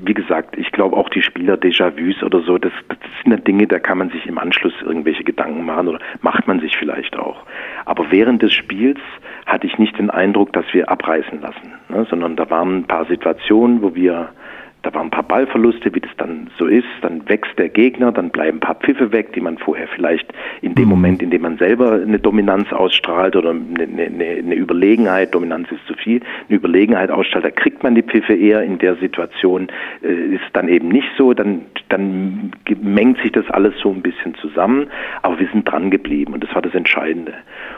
wie gesagt, ich glaube auch die Spieler Déjà-vus oder so, das, das sind ja Dinge, da kann man sich im Anschluss irgendwelche Gedanken machen oder macht man sich vielleicht auch. Aber während des Spiels hatte ich nicht den Eindruck, dass wir abreißen lassen, ne? sondern da waren ein paar Situationen, wo wir da waren ein paar Ballverluste, wie das dann so ist. Dann wächst der Gegner, dann bleiben ein paar Pfiffe weg, die man vorher vielleicht in dem mhm. Moment, in dem man selber eine Dominanz ausstrahlt oder eine, eine, eine, Überlegenheit, Dominanz ist zu viel, eine Überlegenheit ausstrahlt, da kriegt man die Pfiffe eher. In der Situation äh, ist dann eben nicht so. Dann, dann mengt sich das alles so ein bisschen zusammen. Aber wir sind dran geblieben und das war das Entscheidende.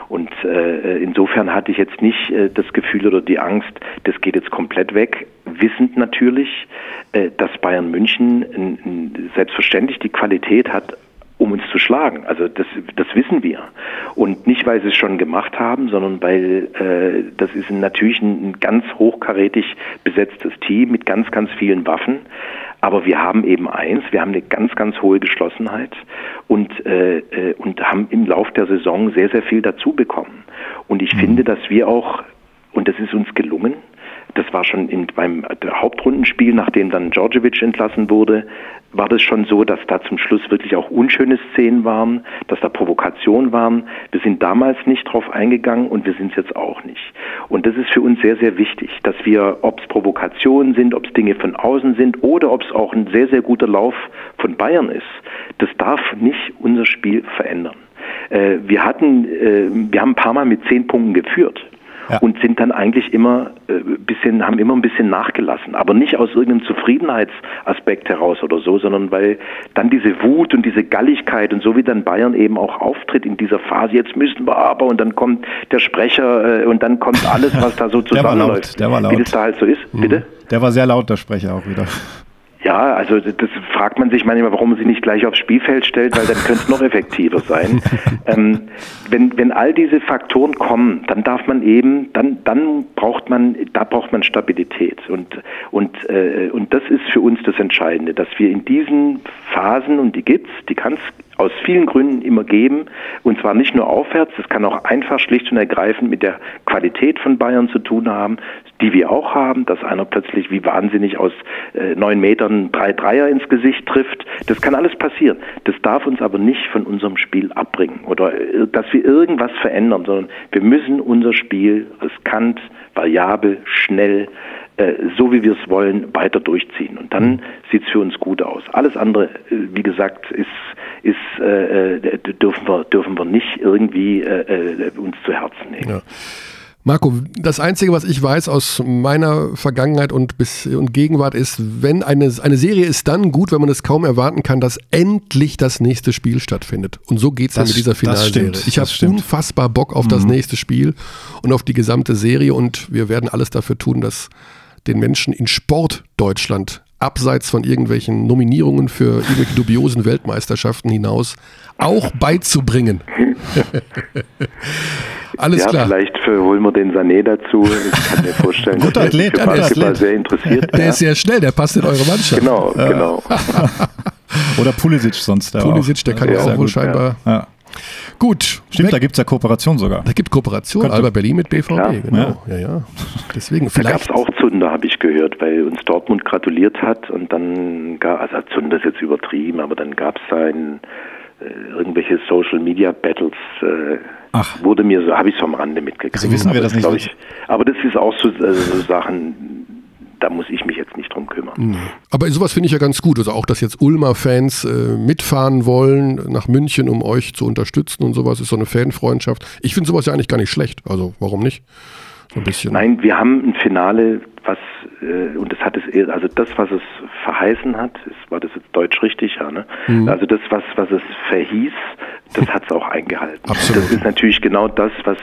Und äh, insofern hatte ich jetzt nicht äh, das Gefühl oder die Angst, das geht jetzt komplett weg. Wissend natürlich, dass Bayern München selbstverständlich die Qualität hat, um uns zu schlagen. Also das, das wissen wir. Und nicht, weil sie es schon gemacht haben, sondern weil äh, das ist natürlich ein, ein ganz hochkarätig besetztes Team mit ganz, ganz vielen Waffen. Aber wir haben eben eins, wir haben eine ganz, ganz hohe Geschlossenheit und, äh, äh, und haben im Lauf der Saison sehr, sehr viel dazu bekommen. Und ich mhm. finde, dass wir auch, und das ist uns gelungen, Das war schon in, beim Hauptrundenspiel, nachdem dann Djordjevic entlassen wurde, war das schon so, dass da zum Schluss wirklich auch unschöne Szenen waren, dass da Provokationen waren. Wir sind damals nicht drauf eingegangen und wir sind es jetzt auch nicht. Und das ist für uns sehr, sehr wichtig, dass wir, ob es Provokationen sind, ob es Dinge von außen sind oder ob es auch ein sehr, sehr guter Lauf von Bayern ist, das darf nicht unser Spiel verändern. Äh, wir hatten, äh, wir haben ein paar Mal mit zehn Punkten geführt ja. und sind dann eigentlich immer äh, bisschen, haben immer ein bisschen nachgelassen. Aber nicht aus irgendeinem Zufriedenheitsaspekt heraus oder so, sondern weil dann diese Wut und diese Galligkeit und so wie dann Bayern eben auch auftritt in dieser Phase, jetzt müssen wir aber und dann kommt der Sprecher äh, und dann kommt alles, was da so zusammenläuft. Der war laut. Wie das da halt so ist. Mhm. Bitte? Der war sehr laut, der Sprecher auch wieder. Ja, also das fragt man sich manchmal, warum man sie nicht gleich aufs Spielfeld stellt, weil dann könnte es noch effektiver sein. ähm, wenn, wenn all diese Faktoren kommen, dann darf man eben, dann, dann braucht man, da braucht man Stabilität. Und, und, äh, und das ist für uns das Entscheidende, dass wir in diesen Phasen, und die gibt's, die kann es aus vielen Gründen immer geben. Und zwar nicht nur aufwärts, das kann auch einfach schlicht und ergreifend mit der Qualität von Bayern zu tun haben, die wir auch haben, dass einer plötzlich wie wahnsinnig aus äh, neun Metern drei Dreier ins Gesicht trifft. Das kann alles passieren. Das darf uns aber nicht von unserem Spiel abbringen oder äh, dass wir irgendwas verändern, sondern wir müssen unser Spiel riskant, variabel, schnell, äh, so wie wir es wollen, weiter durchziehen. Und dann mhm. sieht es für uns gut aus. Alles andere, äh, wie gesagt, ist, ist äh, dürfen wir dürfen wir nicht irgendwie äh, uns zu Herzen nehmen. Ja. Marco, das Einzige, was ich weiß aus meiner Vergangenheit und, bis, und Gegenwart ist, wenn eine, eine Serie ist dann gut, wenn man es kaum erwarten kann, dass endlich das nächste Spiel stattfindet. Und so geht es dann mit dieser Finalserie. Ich habe unfassbar Bock auf mhm. das nächste Spiel und auf die gesamte Serie und wir werden alles dafür tun, dass den Menschen in Sportdeutschland abseits von irgendwelchen Nominierungen für irgendwelche dubiosen Weltmeisterschaften hinaus auch beizubringen. Alles ja, klar. Vielleicht holen wir den Sané dazu. Ich kann mir vorstellen, Guter dass Athlet, für Basketball sehr interessiert. Der ja. ist sehr schnell, der passt in eure Mannschaft. Genau, ja. genau. Oder Pulisic sonst. Der Pulisic, der kann ja, auch wohl gut, scheinbar. Ja. Gut. Stimmt, da gibt es ja Kooperation sogar. Da gibt Kooperation, Könnte. Alba Berlin mit BVB, Klar. genau. Ja, ja. Deswegen, da gab es auch Zunder, habe ich gehört, weil uns Dortmund gratuliert hat und dann, gab, also Zunder ist jetzt übertrieben, aber dann gab es ein äh, irgendwelche Social Media Battles äh, Ach. wurde mir so, habe ich so am Rande mitgekriegt. Also wissen wir das nicht. Ich, aber das ist auch so, also so Sachen, da muss ich mich jetzt nicht drum kümmern. Aber sowas finde ich ja ganz gut. Also auch, dass jetzt Ulmer-Fans äh, mitfahren wollen nach München, um euch zu unterstützen und sowas, ist so eine Fanfreundschaft. Ich finde sowas ja eigentlich gar nicht schlecht. Also warum nicht? Ein bisschen. Nein, wir haben ein Finale, was, äh, und das hat es, also das, was es verheißen hat, ist, war das jetzt deutsch richtig, ja, ne? Mhm. Also das, was, was es verhieß, das hat es auch eingehalten. Absolut. Das ist natürlich genau das, was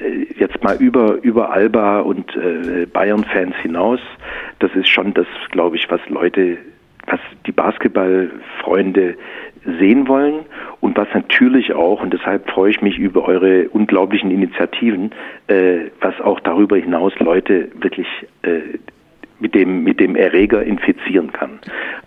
äh, jetzt mal über, über Alba und äh, Bayern-Fans hinaus, das ist schon das, glaube ich, was Leute, was die Basketballfreunde sehen wollen und was natürlich auch, und deshalb freue ich mich über eure unglaublichen Initiativen, äh, was auch darüber hinaus Leute wirklich äh, mit dem, mit dem Erreger infizieren kann.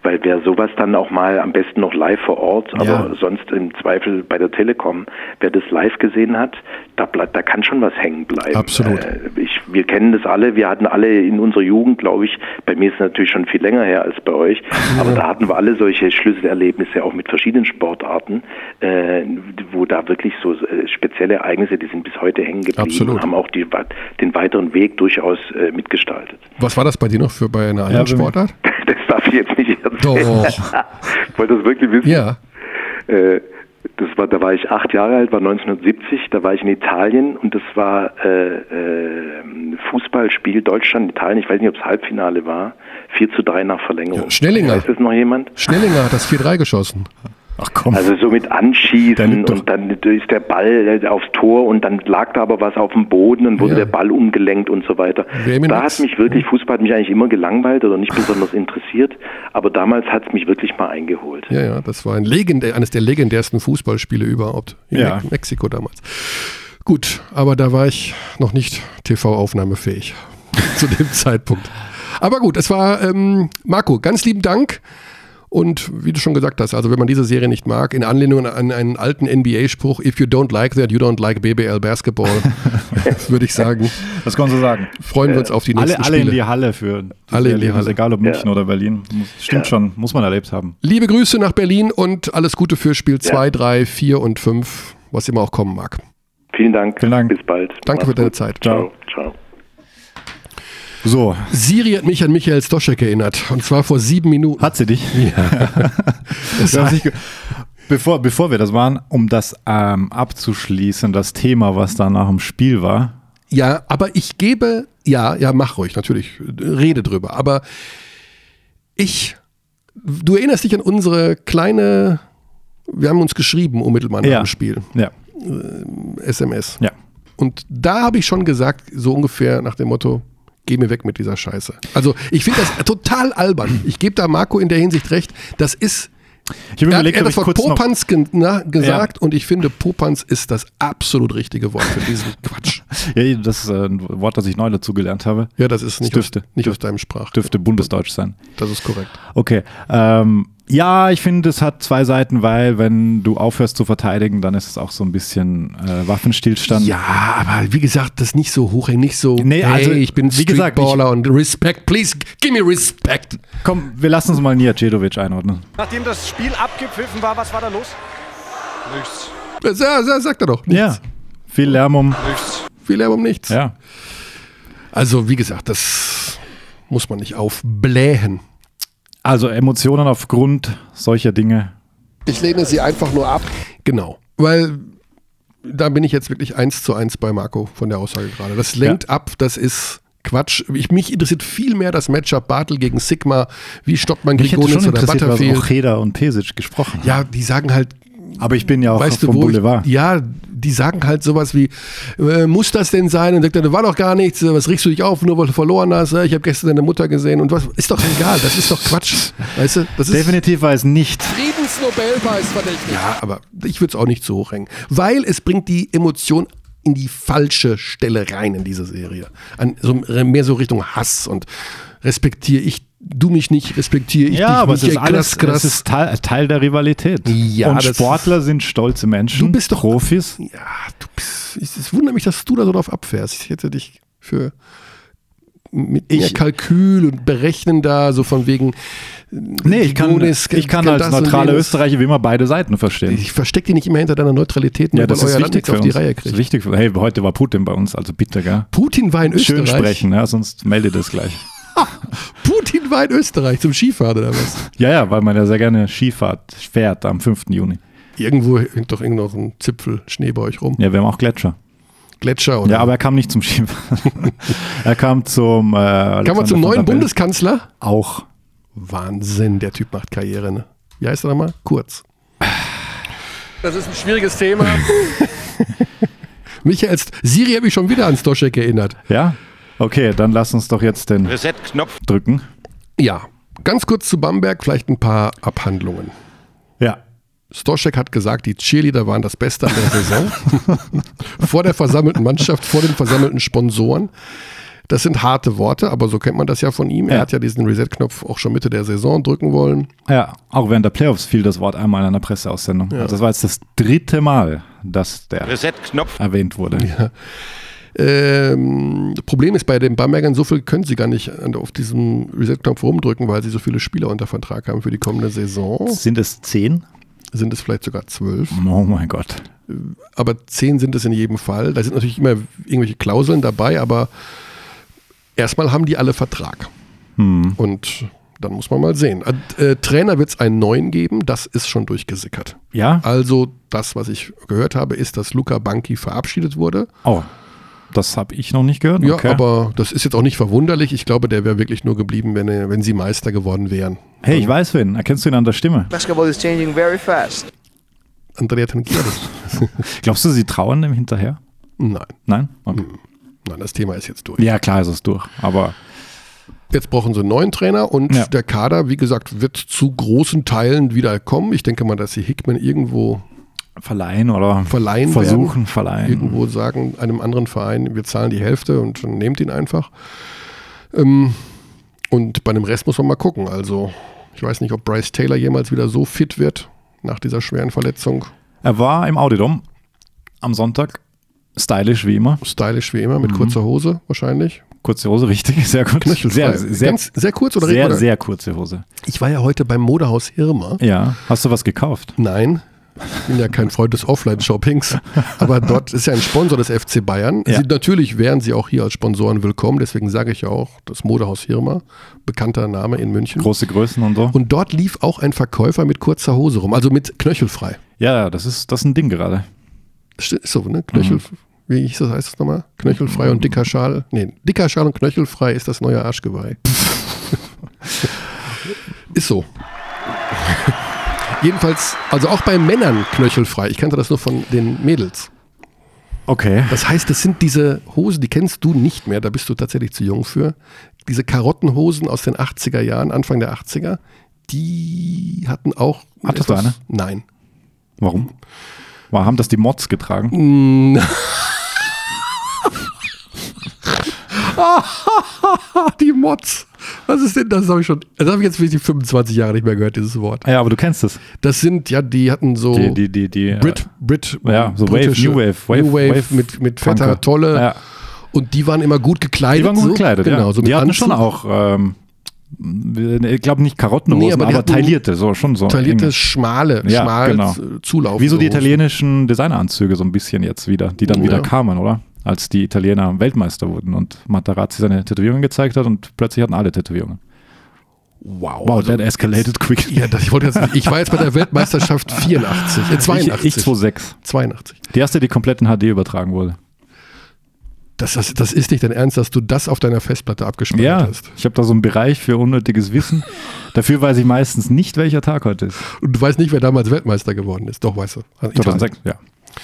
Weil wer sowas dann auch mal am besten noch live vor Ort, aber ja. sonst im Zweifel bei der Telekom, wer das live gesehen hat, da, bleibt, da kann schon was hängen bleiben. Absolut. Äh, ich, wir kennen das alle, wir hatten alle in unserer Jugend, glaube ich, bei mir ist es natürlich schon viel länger her als bei euch, aber da hatten wir alle solche Schlüsselerlebnisse auch mit verschiedenen Sportarten, äh, wo da wirklich so äh, spezielle Ereignisse, die sind bis heute hängen geblieben Absolut. haben auch die, den weiteren Weg durchaus äh, mitgestaltet. Was war das bei dir noch für bei einer anderen ja, Sportart? Das darf ich jetzt nicht erzählen. Doch. Wollt ihr das wirklich wissen? Ja. Äh, das war, da war ich acht Jahre alt, war 1970, da war ich in Italien und das war äh, äh, Fußballspiel Deutschland-Italien, ich weiß nicht, ob es Halbfinale war, 4 zu 3 nach Verlängerung. Ja, Schnellinger. Weiß das noch jemand? Schnellinger hat das 4-3 geschossen. Ach komm. Also so mit Anschießen und dann ist der Ball aufs Tor und dann lag da aber was auf dem Boden und wurde ja. der Ball umgelenkt und so weiter. Da hat mich wirklich, Fußball hat mich eigentlich immer gelangweilt oder nicht besonders interessiert, aber damals hat es mich wirklich mal eingeholt. Ja, ja, das war ein legendär, eines der legendärsten Fußballspiele überhaupt in ja. Mexiko damals. Gut, aber da war ich noch nicht TV-aufnahmefähig zu dem Zeitpunkt. Aber gut, es war ähm, Marco, ganz lieben Dank. Und wie du schon gesagt hast, also wenn man diese Serie nicht mag, in Anlehnung an einen alten NBA-Spruch, if you don't like that, you don't like BBL Basketball, würde ich sagen, Das kann man so sagen. freuen wir uns auf die Alle, nächsten alle in Spiele. die Halle für die Alle in die Halle. Egal ob München oder Berlin. Stimmt schon, muss man erlebt haben. Liebe Grüße nach Berlin und alles Gute für Spiel Ja. 2, 3, 4 und 5, was immer auch kommen mag. Vielen Dank. Vielen Dank. Bis bald. Danke Mach's für deine gut. Zeit. Ciao. Ciao. So, Siri hat mich an Michael Stoschek erinnert. Und zwar vor sieben Minuten. hat sie dich? Das heißt, dich ge- bevor, bevor wir das waren, um das ähm, abzuschließen, das Thema, was da nach dem Spiel war. ja, aber ich gebe, ja, ja, mach ruhig, natürlich, rede drüber. Aber ich, du erinnerst dich an unsere kleine, wir haben uns geschrieben unmittelbar nach Ja. dem Spiel, Ja, SMS. ja. Und da habe ich schon gesagt, so ungefähr nach dem Motto, geh mir weg mit dieser Scheiße. Also ich finde das total albern. Ich gebe da Marco in der Hinsicht recht, das ist Ich habe Er, überlegt, er hat das Wort Popanz ge na, gesagt und ich finde, Popanz ist das absolut richtige Wort für diesen Quatsch. ja, das ist äh, ein Wort, das ich neu dazu gelernt habe. Ja, das ist nicht, dürfte- aus, nicht aus deinem Sprach. Dürfte Bundesdeutsch sein. Das ist korrekt. Okay. Ähm, ja, ich finde, es hat zwei Seiten, weil wenn du aufhörst zu verteidigen, dann ist es auch so ein bisschen äh, Waffenstillstand. Ja, aber wie gesagt, das nicht so hochhängen, nicht so, Nee, hey, also, ich bin wie gesagt, Streetballer und Respect, please, give me respect. Komm, wir lassen uns mal Nijacedovic einordnen. Nachdem das Spiel abgepfiffen war, was war da los? Nichts. Ja, ja, sagt er doch. Nichts. Ja. Viel Lärm um. Nichts. Viel Lärm um nichts. Ja. Also, wie gesagt, das muss man nicht aufblähen. Also Emotionen aufgrund solcher Dinge. Ich lehne sie einfach nur ab. Genau. Weil da bin ich jetzt wirklich eins zu eins bei Marco von der Aussage gerade. Das lenkt ab, das ist Quatsch. Ich, mich interessiert viel mehr das Matchup Bartel gegen Sigma. Wie stoppt man Mich hätte Grigonis schon oder interessiert, was Butterfield? Ocheda und Pesic gesprochen haben. Ja, die sagen halt, Aber ich bin ja auch weißt du vom wo? Boulevard. Ich, ja, die sagen halt sowas wie, äh, muss das denn sein? Und sagt er, da war doch gar nichts, was regst du dich auf, nur weil du verloren hast? Ich habe gestern deine Mutter gesehen und was, ist doch egal, das ist doch Quatsch. Weißt du, das ist Definitiv war es nicht. Friedensnobelpreis verdächtig. Ja, aber ich würde es auch nicht zu hoch hängen, weil es bringt die Emotion in die falsche Stelle rein in diese Serie. An, so, mehr so Richtung Hass und respektiere ich, du mich nicht, respektiere ich Ja, dich aber es nicht. ist ey, alles krass, Es ist Teil, Teil der Rivalität. Ja, und Sportler sind stolze Menschen, Du bist doch- Profis. Ja, du bist, es es wundert mich, dass du da so drauf abfährst. Ich hätte dich für mit Ich- Kalkül und Berechnen da, so von wegen. Nee, ich kann, Grigonis ich kann das als jenes. Österreicher wie immer beide Seiten verstehen. Ich verstecke die nicht immer hinter deiner Neutralität, nur ja, das weil ist euer Land wichtig für auf die. Reihe Das ist kriegt. wichtig. Hey, heute war Putin bei uns, also bitte, gell? Putin war in Schön Österreich. sprechen, ja, sonst melde das gleich. Putin war in Österreich zum Skifahren oder was? Ja, ja, weil man ja sehr gerne Skifahrt fährt am 5. Juni. Irgendwo hängt doch irgendwo noch ein Zipfel Schnee bei euch rum. Ja, wir haben auch Gletscher. Gletscher oder? Ja, aber er kam nicht zum Skifahren. er kam zum. Äh, Kann man Alexander zum neuen. Bundeskanzler? Auch. Wahnsinn, der Typ macht Karriere, ne? Wie heißt er nochmal? Kurz. Das ist ein schwieriges Thema. Michael, Siri habe ich schon wieder an Stoschek erinnert. Ja? Okay, dann lass uns doch jetzt den Reset-Knopf. drücken. Ja, ganz kurz zu Bamberg, vielleicht ein paar Abhandlungen. Ja. Stoschek hat gesagt, die Cheerleader waren das Beste an der Saison. vor der versammelten Mannschaft, vor den versammelten Sponsoren. Das sind harte Worte, aber so kennt man das ja von ihm. Er Ja. hat ja diesen Reset-Knopf auch schon Mitte der Saison drücken wollen. Ja, auch während der Playoffs fiel das Wort einmal in einer Presseaussendung. Also das war jetzt das dritte Mal, dass der Reset-Knopf. erwähnt wurde. Ähm, Problem ist bei den Bambergern, so viel können sie gar nicht auf diesem Reset-Knopf rumdrücken, weil sie so viele Spieler unter Vertrag haben für die kommende Saison. Sind es zehn? Sind es vielleicht sogar zwölf. Oh mein Gott. aber zehn sind es in jedem Fall. Da sind natürlich immer irgendwelche Klauseln dabei, aber erstmal haben die alle Vertrag. Hm. Und dann muss man mal sehen. Äh, Trainer wird es einen neuen geben, das ist schon durchgesickert. Ja? Also das, was ich gehört habe, ist, dass Luca Banki verabschiedet wurde. Oh, das habe ich noch nicht gehört. Ja, okay. aber das ist jetzt auch nicht verwunderlich. Ich glaube, der wäre wirklich nur geblieben, wenn, er, wenn sie Meister geworden wären. Hey, ich weiß wen. Erkennst du ihn an der Stimme? Basketball is changing very fast. Andrea Tangieri. Glaubst du, sie trauern dem hinterher? Nein, Nein? Okay. nein, das Thema ist jetzt durch. Ja, klar ist es durch. Aber Jetzt brauchen sie einen neuen Trainer und Ja. der Kader, wie gesagt, wird zu großen Teilen wieder kommen. Ich denke mal, dass sie Hickman irgendwo verleihen oder verleihen versuchen, werden. verleihen. Irgendwo sagen einem anderen Verein, wir zahlen die Hälfte und nehmt ihn einfach. Ähm, und bei dem Rest muss man mal gucken. Also Ich weiß nicht, ob Bryce Taylor jemals wieder so fit wird nach dieser schweren Verletzung. Er war im Audidom am Sonntag. Stylisch wie immer. Stylisch wie immer, Mhm. mit kurzer Hose wahrscheinlich. Kurze Hose, richtig. Sehr gut. Sehr, sehr, Ganz, sehr kurz oder sehr, oder? sehr kurze Hose. Ich war ja heute beim Modehaus Hirma. Ja. Hast du was gekauft? Nein, ich bin ja kein Freund des Offline-Shoppings, aber dort ist ja ein Sponsor des FC Bayern. Ja. Sie, natürlich wären sie auch hier als Sponsoren willkommen, deswegen sage ich ja auch das Modehaus Hirma, bekannter Name in München. Große Größen und so. Und dort lief auch ein Verkäufer mit kurzer Hose rum, also mit knöchelfrei. Ja, das ist, das ist ein Ding gerade. Das ist so, ne? Knöchel, Mhm. wie hieß das, heißt das nochmal? Knöchelfrei und dicker Schal. Nee, dicker Schal und knöchelfrei ist das neue Arschgeweih. ist so. Jedenfalls, also auch bei Männern knöchelfrei. Ich kannte das nur von den Mädels. Okay. Das heißt, es sind diese Hosen, die kennst du nicht mehr, da bist du tatsächlich zu jung für. Diese Karottenhosen aus den 80er Jahren, Anfang der 80er, die hatten auch. Hattest du eine? Nein. Warum? War, haben das die Mods getragen? die Mods. Was ist denn das? habe ich schon. Das habe ich jetzt wirklich 25 Jahre nicht mehr gehört, dieses Wort. Ja, aber du kennst es. Das sind, ja, die hatten so. Die, die, die, die, Brit, Brit, Ja, so Wave, New Wave, Wave, New Wave, Wave mit, mit fetter Funker. Tolle. Ja. Und die waren immer gut gekleidet. Die waren gut so. gekleidet, genau, ja. So die hatten Anzug. schon auch, ähm, ich glaube nicht Karottenhosen, Nee, aber aber, taillierte, so schon so. Taillierte, enge. schmale, Ja, schmal genau. Zulauf. Wie so die italienischen Designeranzüge so ein bisschen jetzt wieder, die dann Ja. wieder kamen, oder? Als die Italiener Weltmeister wurden und Materazzi seine Tätowierungen gezeigt hat und plötzlich hatten alle Tätowierungen. Wow. Wow, also- that escalated quick. ja, das, ich, wollte jetzt, ich war jetzt bei der Weltmeisterschaft 84, äh, 82. Ich, ich 26. 82. Die erste, die komplett in HD übertragen wurde. Das, das, das ist nicht dein Ernst, dass du das auf deiner Festplatte abgespeichert Ja, hast. ich habe da so einen Bereich für unnötiges Wissen. Dafür weiß ich meistens nicht, welcher Tag heute ist. Und du weißt nicht, wer damals Weltmeister geworden ist. Doch, weißt du. Also Italien. 2006, ja.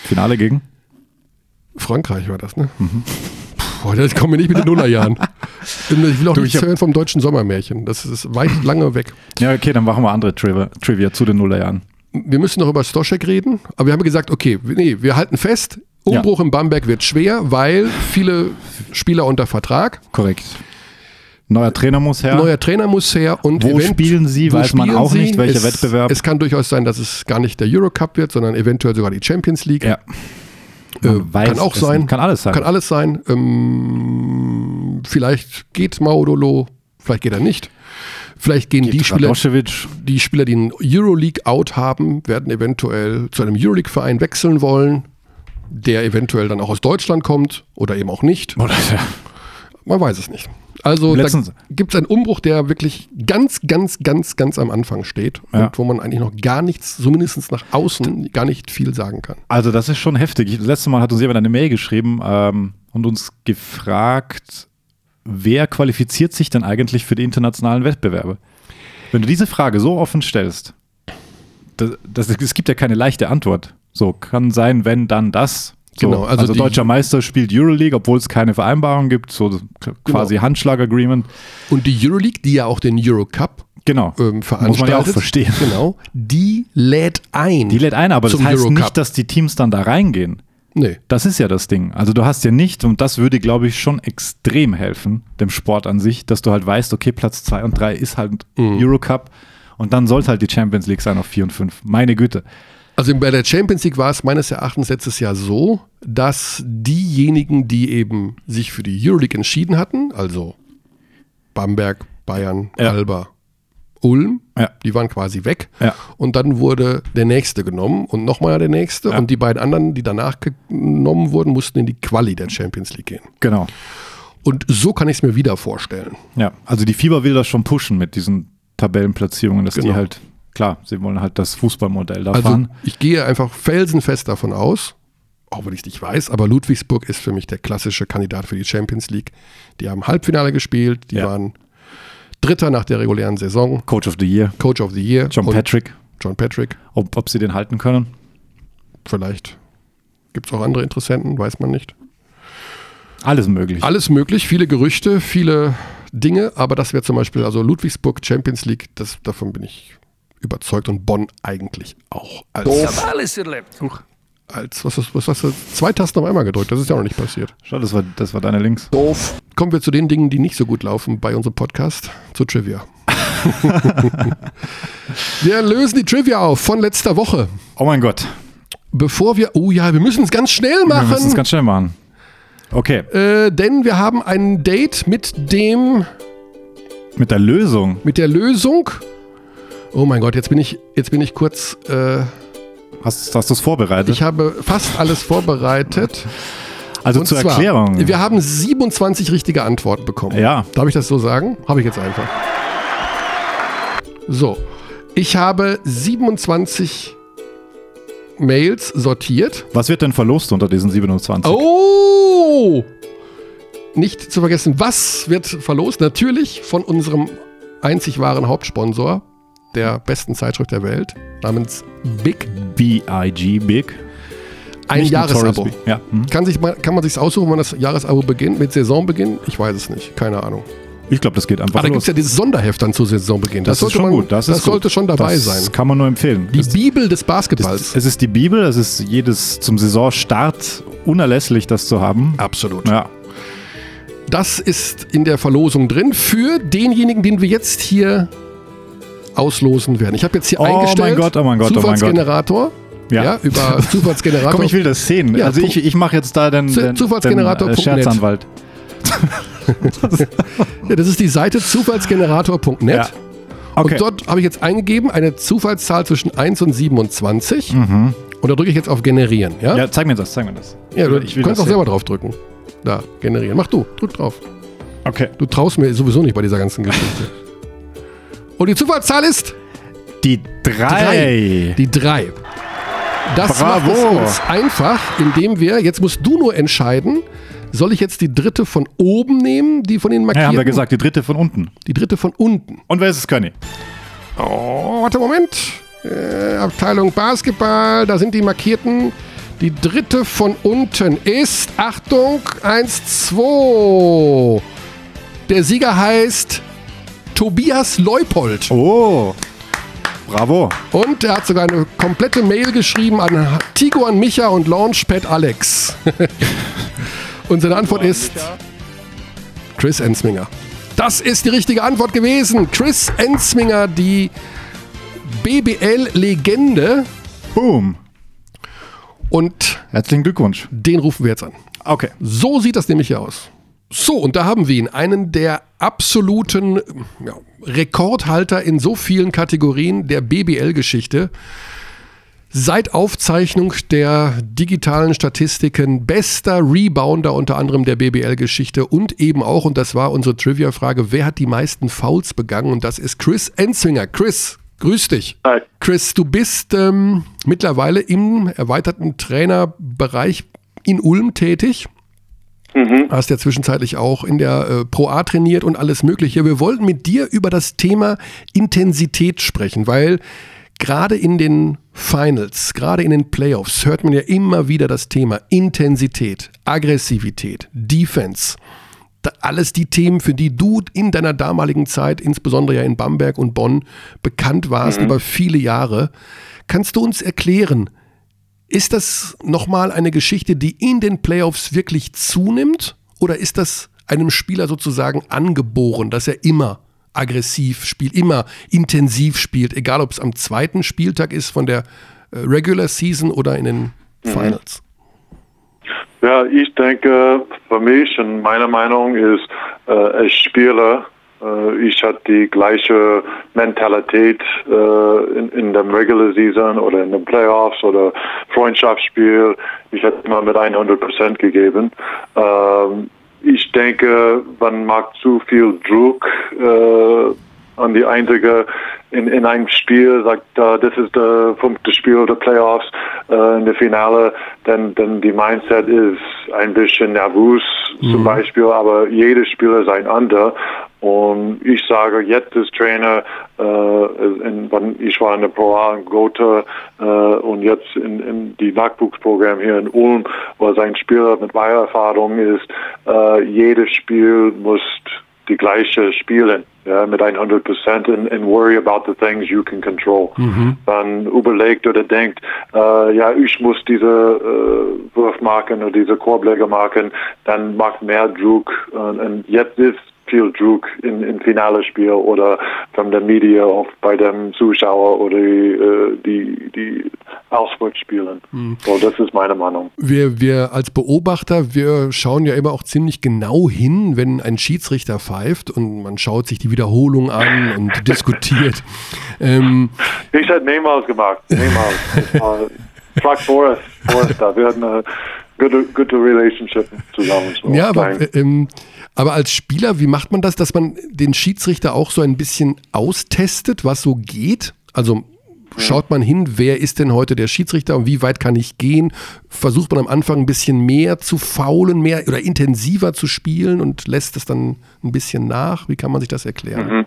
Finale gegen? Frankreich war das, ne? Mhm. Puh, ich komme nicht mit den Nullerjahren. Ich will auch Du, nichts hören vom deutschen Sommermärchen. Das ist weit lange weg. Ja, okay, dann machen wir andere Trivia, Trivia zu den Nullerjahren. Wir müssen noch über Stoschek reden, aber wir haben gesagt, okay, nee, wir halten fest, Umbruch in Bamberg wird schwer, weil viele Spieler unter Vertrag, Korrekt. Neuer Trainer muss her. neuer Trainer muss her und Wo event- spielen sie? Weiß man spielen auch sie? nicht, welcher es, Wettbewerb. Es kann durchaus sein, dass es gar nicht der Eurocup wird, sondern eventuell sogar die Champions League. ja. Äh, weiß kann auch sein. Kann alles sein. Kann alles sein. Ähm, vielleicht geht Maudolo, vielleicht geht er nicht. Vielleicht gehen die Spieler, die Spieler, die einen Euroleague-Out haben, werden eventuell zu einem Euroleague-Verein wechseln wollen, der eventuell dann auch aus Deutschland kommt oder eben auch nicht. Man weiß es nicht. Also Letztens- da gibt es einen Umbruch, der wirklich ganz, ganz, ganz, ganz am Anfang steht Ja. und wo man eigentlich noch gar nichts, zumindest nach außen, gar nicht viel sagen kann. Also das ist schon heftig. Ich- Das letzte Mal hat uns jemand eine Mail geschrieben ähm, und uns gefragt, wer qualifiziert sich denn eigentlich für die internationalen Wettbewerbe? Wenn du diese Frage so offen stellst, das, das, es gibt ja keine leichte Antwort. So, kann sein, wenn, dann das. So, Genau, also also, deutscher Meister spielt Euroleague, obwohl es keine Vereinbarung gibt, so quasi Genau. Handschlag-Agreement. Und die Euroleague, die ja auch den Eurocup Genau. ähm, veranstaltet, Muss man ja auch verstehen. Genau, die lädt ein. Die lädt ein, aber das heißt Eurocup. nicht, dass die Teams dann da reingehen. Nee. Das ist ja das Ding. Also du hast ja nicht, und das würde, glaube ich, schon extrem helfen, dem Sport an sich, dass du halt weißt, okay, Platz 2 und 3 ist halt Mhm. Eurocup und dann sollte halt die Champions League sein auf 4 und 5. Meine Güte. Also bei der Champions League war es meines Erachtens letztes Jahr so, dass diejenigen, die eben sich für die Euroleague entschieden hatten, also Bamberg, Bayern, Ja. Alba, Ulm, Ja. die waren quasi weg. Ja. Und dann wurde der nächste genommen und nochmal der nächste. Und die beiden anderen, die danach genommen wurden, mussten in die Quali der Champions League gehen. Genau. Und so kann ich es mir wieder vorstellen. Ja, also die Fieber will das schon pushen mit diesen Tabellenplatzierungen, dass Genau. die halt, klar, sie wollen halt das Fußballmodell da Also fahren. ich gehe einfach felsenfest davon aus, auch wenn ich es nicht weiß, aber Ludwigsburg ist für mich der klassische Kandidat für die Champions League. Die haben Halbfinale gespielt, die Ja. waren Dritter nach der regulären Saison, Coach of the Year, Coach of the Year. John Patrick, John Patrick. ob, ob sie den halten können. Vielleicht gibt es auch andere Interessenten, weiß man nicht. Alles möglich. Alles möglich, viele Gerüchte, viele Dinge, aber das wäre zum Beispiel, also Ludwigsburg Champions League, das, davon bin ich überzeugt und Bonn eigentlich auch. Als, Ich habe alles erlebt. Huch, als was, ist, was hast du? Zwei Tasten auf einmal gedrückt, das ist ja noch nicht passiert. Schau, das war, das war deine Links. Doof. Kommen wir zu den Dingen, die nicht so gut laufen bei unserem Podcast, zu Trivia. Wir lösen die Trivia auf von letzter Woche. Oh mein Gott. Bevor wir, oh ja, wir müssen es ganz schnell Wir müssen es machen, ganz schnell machen. Okay, äh, denn wir haben ein Date mit dem, mit der Lösung. mit der Lösung. Oh mein Gott, jetzt bin ich, jetzt bin ich kurz, äh, Hast, hast du es vorbereitet? ich habe fast alles vorbereitet. also Und zur zwar, Erklärung. Wir haben 27 richtige Antworten bekommen. Ja. Darf ich das so sagen? Habe ich jetzt einfach. So. Ich habe 27 Mails sortiert. Was wird denn verlost unter diesen 27? Oh! Nicht zu vergessen, was wird verlost? Natürlich von unserem einzig wahren Hauptsponsor der besten Zeitschrift der Welt, namens Big. B-I-G, Big. Ein Nicht Jahresabo. Ja. hm. Kann, sich kann man sich aussuchen, wann das Jahresabo beginnt? Mit Saisonbeginn? Ich weiß es nicht. Keine Ahnung. Ich glaube, das geht einfach Aber da gibt es ja dieses Sonderheft dann zu Saisonbeginn. das, ist schon man, gut. Das, das ist gut. sollte schon dabei das sein. kann man nur empfehlen. Die Das- Bibel des Basketballs. es ist die Bibel, es ist jedes zum Saisonstart unerlässlich, das zu haben. Absolut. Ja. Das ist in der Verlosung drin für denjenigen, den wir jetzt hier auslosen werden. Ich habe jetzt hier Oh eingestellt. mein Gott, oh mein Gott, oh mein Gott. Zufallsgenerator. Ja. Ja. über Zufallsgenerator. Komm, ich will das sehen. Ja, also ich, ich mache jetzt da den, den, Zufallsgenerator.net. den äh, Scherzanwalt. ja, das ist die Seite zufallsgenerator.net. Ja. Okay. Und dort habe ich jetzt eingegeben eine Zufallszahl zwischen 1 und 27. Und da drücke ich jetzt auf Generieren. Ja, Mhm. ja, zeig mir das, zeig mir das. ja du ich will kannst auch selber drauf drücken. Da, generieren. Mach du, drück drauf. Okay. Du traust mir sowieso nicht bei dieser ganzen Geschichte. Und die Zufallszahl ist Die drei. Die 3. Das Bravo. macht es uns einfach, indem wir, jetzt musst du nur entscheiden, soll ich jetzt die dritte von oben nehmen, die von den Ja, markierten? haben wir gesagt, die dritte von unten. Die dritte von unten. Und wer ist es, Conny? Oh, warte, Moment. Äh, Abteilung Basketball, da sind die markierten. Die dritte von unten ist, Achtung, 1, 2. Der Sieger heißt Tobias Leupold. Oh. Bravo. Und er hat sogar eine komplette Mail geschrieben an Tigo, an Micha und Launchpad Alex. und seine Antwort ist Chris Ensminger. Das ist die richtige Antwort gewesen. Chris Ensminger, die BBL-Legende. Boom. Und Herzlichen Glückwunsch. den rufen wir jetzt an. Okay. So sieht das nämlich hier aus. So, und da haben wir ihn, einen der absoluten ja, Rekordhalter in so vielen Kategorien der BBL-Geschichte. Seit Aufzeichnung der digitalen Statistiken bester Rebounder unter anderem der BBL-Geschichte und eben auch, und das war unsere Trivia-Frage, wer hat die meisten Fouls begangen? Und das ist Chris Enzinger. Chris, grüß dich. Hi. Chris, du bist ähm, mittlerweile im erweiterten Trainerbereich in Ulm tätig. Hast ja zwischenzeitlich auch in der äh, Pro A trainiert und alles Mögliche. Wir wollten mit dir über das Thema Intensität sprechen, weil gerade in den Finals, gerade in den Playoffs hört man ja immer wieder das Thema Intensität, Aggressivität, Defense. Da, alles die Themen, für die du in deiner damaligen Zeit, insbesondere ja in Bamberg und Bonn, bekannt warst über viele Jahre. Kannst du uns erklären, ist das nochmal eine Geschichte, die in den Playoffs wirklich zunimmt? Oder ist das einem Spieler sozusagen angeboren, dass er immer aggressiv spielt, immer intensiv spielt, egal ob es am zweiten Spieltag ist von der äh, Regular Season oder in den Finals? Ja, ich denke, für mich und meine Meinung ist, äh, als Spieler, ich hatte die gleiche Mentalität äh, in, in dem Regular Season oder in den Playoffs oder Freundschaftsspiel. Ich hatte immer mit 100 Prozent gegeben. Ähm, ich denke, man macht zu viel Druck äh, an die einzige in, in einem Spiel sagt, äh, das ist der fünfte Spiel der Playoffs äh, in der Finale, dann, dann die Mindset ist ein bisschen nervös zum Beispiel, aber jedes Spiel ist ein anderer. Und ich sage jetzt als Trainer, äh, in, ich war in der Pro A in Gotha äh, und jetzt in, in die Nachwuchsprogramm hier in Ulm, wo sein Spieler mit meiner Erfahrung ist, äh, jedes Spiel muss die gleiche spielen, ja, mit 100 Prozent and, and worry about the things you can control. Dann überlegt oder denkt, äh, ja, ich muss diese äh, Wurf machen oder diese Korbleger machen, dann macht mehr Druck. Und, und jetzt ist viel Druck in, in finale Spiel oder von der Media auch bei dem Zuschauer oder die, äh, die, die Auswärtsspielen. Mhm. So, das ist meine Meinung. Wir, wir als Beobachter, wir schauen ja immer auch ziemlich genau hin, wenn ein Schiedsrichter pfeift und man schaut sich die Wiederholung an und diskutiert. Ähm, ich hätte mehrmals gemacht, mehrmals. Frag Forrest, Forrest da. Wir hatten eine gute, gute Relationship zusammen. So ja, aber, ähm, aber als Spieler, wie macht man das, dass man den Schiedsrichter auch so ein bisschen austestet, was so geht? Also schaut man hin, wer ist denn heute der Schiedsrichter und wie weit kann ich gehen? Versucht man am Anfang ein bisschen mehr zu faulen, mehr oder intensiver zu spielen und lässt es dann ein bisschen nach? Wie kann man sich das erklären? Mhm.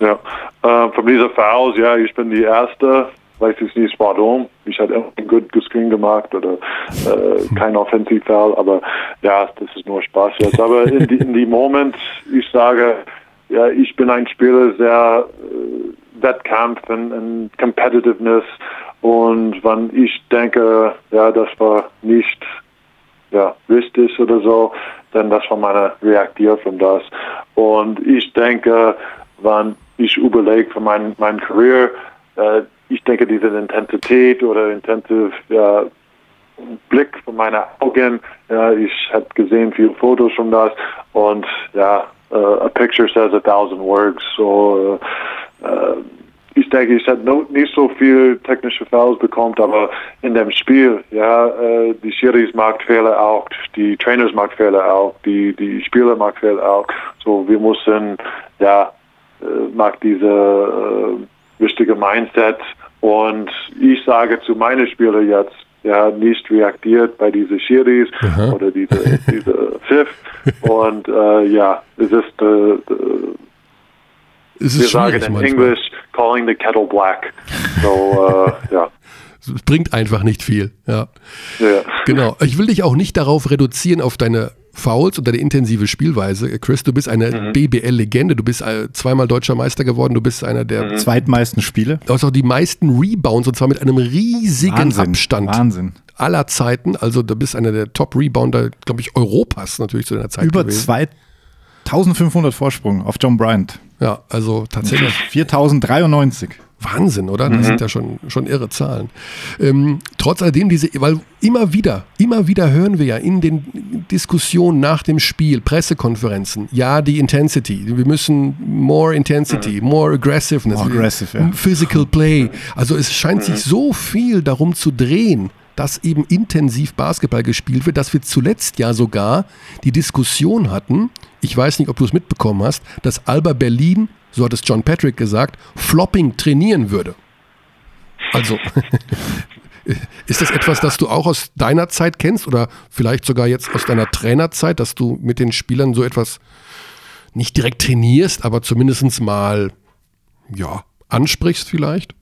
Ja, äh, von dieser Fouls, ja, ich bin die Erste, weiß ich nicht warum. Ich hatte ein gut Screen gemacht oder äh, kein Offensivfall, aber ja, das ist nur Spaß jetzt. Aber in die, in die Moment, ich sage, ja, ich bin ein Spieler sehr äh, Wettkampf und, und Competitiveness und wenn ich denke, ja, das war nicht ja, richtig oder so, dann das war meine Reaktion von das. Und ich denke, wenn ich überlege für mein, mein Career, äh, ich denke, diese Intensität oder intensive ja, Blick von meinen Augen, ja, ich habe gesehen viele Fotos von das und ja, uh, a picture says a thousand words. So, uh, uh, ich denke, ich habe nicht so viel technische Fouls bekommen, aber in dem Spiel, ja, äh, die Schiris macht Fehler auch, die Trainers macht Fehler auch, die, die Spieler macht Fehler auch. So, wir müssen, ja, macht diese wichtige Mindset und ich sage zu meinen Spielern jetzt, ja, nicht reagiert bei diesen Schiris Aha. oder diese, diese Pfiff. Und äh, ja, es ist, äh, äh es ist wir sagen in manchmal. Englisch, calling the kettle black. So, äh, ja. Es bringt einfach nicht viel. Ja. ja. Genau. Ich will dich auch nicht darauf reduzieren, auf deine Fouls und deine intensive Spielweise. Chris, du bist eine mhm. BBL-Legende. Du bist äh, zweimal deutscher Meister geworden. Du bist einer der mhm. zweitmeisten Spiele. Du hast auch die meisten Rebounds und zwar mit einem riesigen Wahnsinn. Abstand. Wahnsinn. Aller Zeiten. Also du bist einer der Top-Rebounder, glaube ich, Europas natürlich zu deiner Zeit. Über gewesen. 2500 Vorsprung auf John Bryant. Ja, also tatsächlich. 4093. Wahnsinn, oder? Das mhm. sind ja schon, schon irre Zahlen. Ähm, trotz alledem, diese, weil immer wieder, immer wieder hören wir ja in den Diskussionen nach dem Spiel, Pressekonferenzen, ja, die Intensity, wir müssen more Intensity, mhm. more aggressiveness, more aggressive, ja. physical play. Also es scheint sich mhm. so viel darum zu drehen, dass eben intensiv Basketball gespielt wird, dass wir zuletzt ja sogar die Diskussion hatten, ich weiß nicht, ob du es mitbekommen hast, dass Alba Berlin so hat es John Patrick gesagt, Flopping trainieren würde. Also, ist das etwas, das du auch aus deiner Zeit kennst oder vielleicht sogar jetzt aus deiner Trainerzeit, dass du mit den Spielern so etwas nicht direkt trainierst, aber zumindest mal ja, ansprichst vielleicht?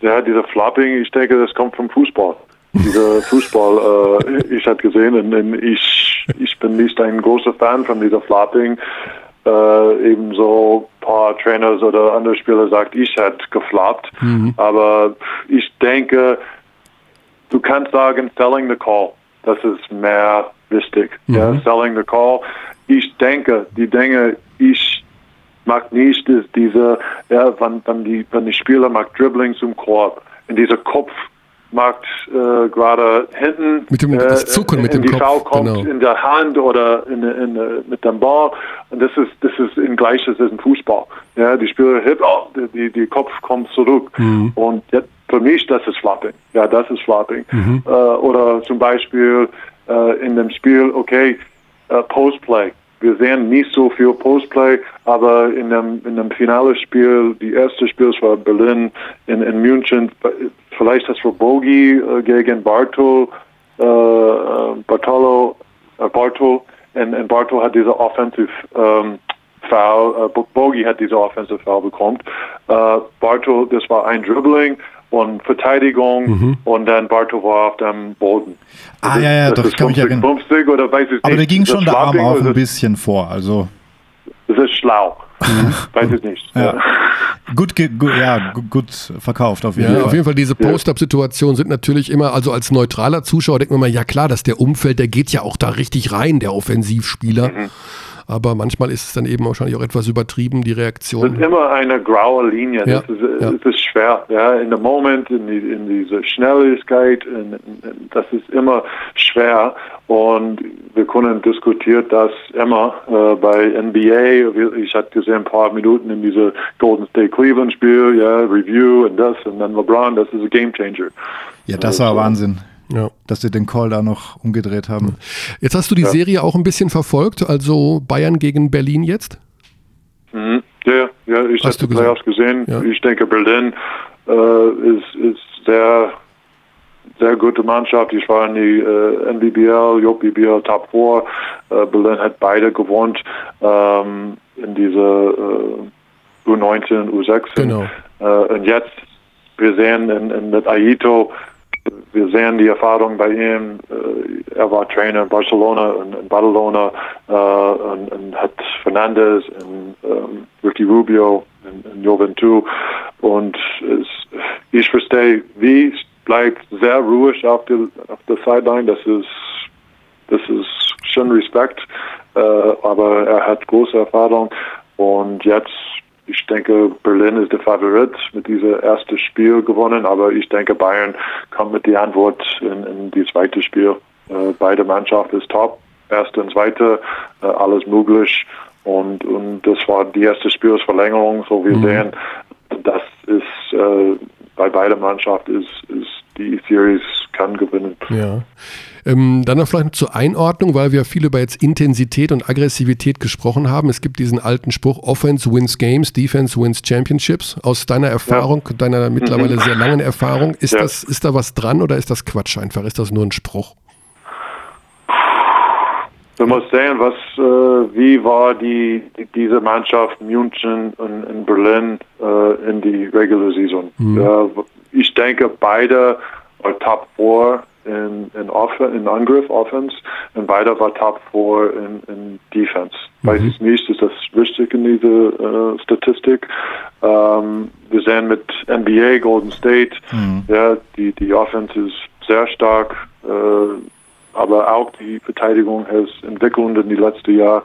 Ja, dieser Flopping, ich denke, das kommt vom Fußball. Dieser Fußball, äh, ich habe gesehen, und ich, ich bin nicht ein großer Fan von dieser Flopping äh, ebenso ein paar Trainers oder andere Spieler sagt, ich hätte gefloppt. Mhm. Aber ich denke, du kannst sagen, selling the call. Das ist mehr wichtig. Mhm. Ja, selling the call. Ich denke, die Dinge, ich mag nicht, ist diese, ja, wenn, wenn die, wenn die Spieler mag Dribbling zum Korb, in dieser Kopf macht äh, gerade hinten mit dem, äh, das Zucken mit dem die Kopf, Frau kommt genau. in der Hand oder in, in, mit dem Ball und das ist das ist in gleiches ist ein Fußball ja die Spieler hip oh, die die Kopf kommt zurück mhm. und jetzt, für mich das ist Flapping ja das ist Flapping mhm. äh, oder zum Beispiel äh, in dem Spiel okay äh, Postplay wir sehen nicht so viel Postplay, aber in dem, in dem Finale-Spiel, die erste Spiel war Berlin in, in München, vielleicht das war Bogi äh, gegen Bartol, äh, äh, Bartolo, äh, Bartol, und, und Bartol hat diese Offensive ähm, Foul, äh, Bogi hat diese Offensive Foul bekommen. Äh, Bartol, das war ein Dribbling und Verteidigung mhm. und dann Bartol war auf dem Boden. Ah, das ja, ja, doch, ich kann mich erinnern. 50 oder weiß ich Aber da ging schon der Arm auch ein bisschen vor, also. Das ist schlau. Mhm. Weiß ich nicht. Ja. ja. Gut, gut, ja, gut verkauft auf jeden ja, Fall. Auf jeden Fall, diese Post-Up-Situationen sind natürlich immer, also als neutraler Zuschauer denkt man mal, ja klar, dass der Umfeld, der geht ja auch da richtig rein, der Offensivspieler. Mhm. Aber manchmal ist es dann eben wahrscheinlich auch etwas übertrieben, die Es Reaktion. ist immer eine graue Linie. Ja, Das, ist, ja. das ist schwer. Ja, in dem Moment, in, die, in diese Schnelligkeit, in, in, das ist immer schwer. Und wir können diskutieren das immer äh, bei NBA. Wir- Ich hatte gesehen ein paar Minuten in diese Golden State Cleveland Spiel, ja, Review und das und dann LeBron. Das ist ein Game Changer. Ja, das war Wahnsinn, Ja. dass sie den Call da noch umgedreht haben. Jetzt hast du die Serie auch ein bisschen verfolgt, also Bayern gegen Berlin jetzt? Mhm. Ja, ja, ich habe die Playoffs gesehen. Ja. Ich denke, Berlin äh, ist, ist sehr, sehr gute Mannschaft. Ich war in die äh, NBBL, JBBL Top 4. Äh, Berlin hat beide gewonnen ähm, in diese äh, U19, U16. Genau. Äh, und jetzt, wir sehen in, in das Aito, wir sehen die Erfahrung bei ihm. Äh, er war Trainer in Barcelona und in Badalona äh, und, und hat Fernandes und ähm, Ricky Rubio in, in Juventud. Und es, ich verstehe, wie bleibt sehr ruhig auf der, auf der Sideline. Das ist, das ist schon Respekt, äh, aber er hat große Erfahrung. Und jetzt, ich denke, Berlin ist der Favorit mit diesem ersten Spiel gewonnen, aber ich denke, Bayern kommt mit der Antwort in, in die zweite Spiel. Äh, beide Mannschaften ist top, erste und zweite, äh, alles möglich. Und, und das war die erste Spielsverlängerung, so wir sehen, das ist äh, bei beiden Mannschaften ist, ist die Series kann gewinnen. Ja. Ähm, dann noch vielleicht zur Einordnung, weil wir viel über jetzt Intensität und Aggressivität gesprochen haben. Es gibt diesen alten Spruch, Offense wins Games, Defense wins Championships. Aus deiner Erfahrung, deiner mittlerweile sehr langen Erfahrung, ist, Ja. das, ist da was dran oder ist das Quatsch einfach? Ist das nur ein Spruch? Du musst sehen, was, äh, wie war die, die diese Mannschaft München und in Berlin äh, in die Regular Season. Ja, ich denke, beide Top 4 in, in, Off in Angriff, Offense, und beide war Top 4 in, in Defense. Weiß ich nicht, ist das richtig in diese äh, Statistik? Ähm, wir sehen mit NBA, Golden State, ja, die, die Offense ist sehr stark. Äh, aber auch die Verteidigung hat entwickelt in die letzten Jahr.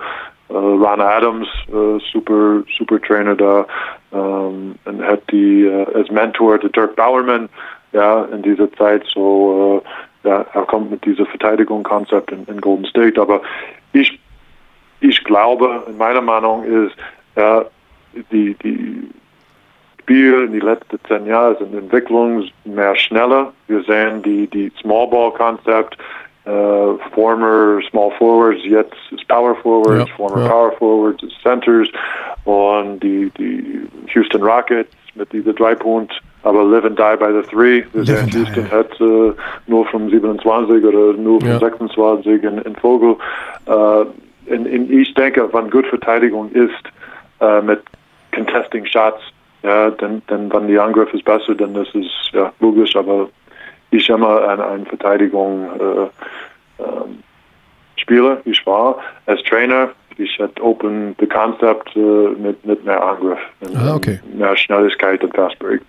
Äh, Ron Adams, äh, super, super Trainer da, ähm, und hat die äh, als Mentor der Dirk Bowerman, ja, in dieser Zeit so, äh, ja, er kommt mit diesem Verteidigungskonzept in, in Golden State. Aber ich, ich glaube, in meiner Meinung ist, ja, die, die Spiel in die letzten zehn Jahre sind Entwicklung mehr schneller. Wir sehen die, die Small Ball Konzept, äh, former Small Forwards, jetzt ist Power Forwards, Ja, former ja. Power Forwards ist Centers und die, die Houston Rockets mit dieser drei Punkt, aber live and die by the three. And die, Houston ja. hat äh, nur vom 27 oder nur vom Ja. 26 in, in Vogel. Äh, in, in, ich denke, wenn gut Verteidigung ist, äh, mit contesting Shots, ja, dann, dann wenn die Angriff ist besser, dann ist es ja logisch, aber ich immer an eine Verteidigung äh, ähm, spiele. Ich war als Trainer, ich hatte open the concept äh, mit, mit mehr Angriff, Ah, okay. mehr Schnelligkeit und Fast Break.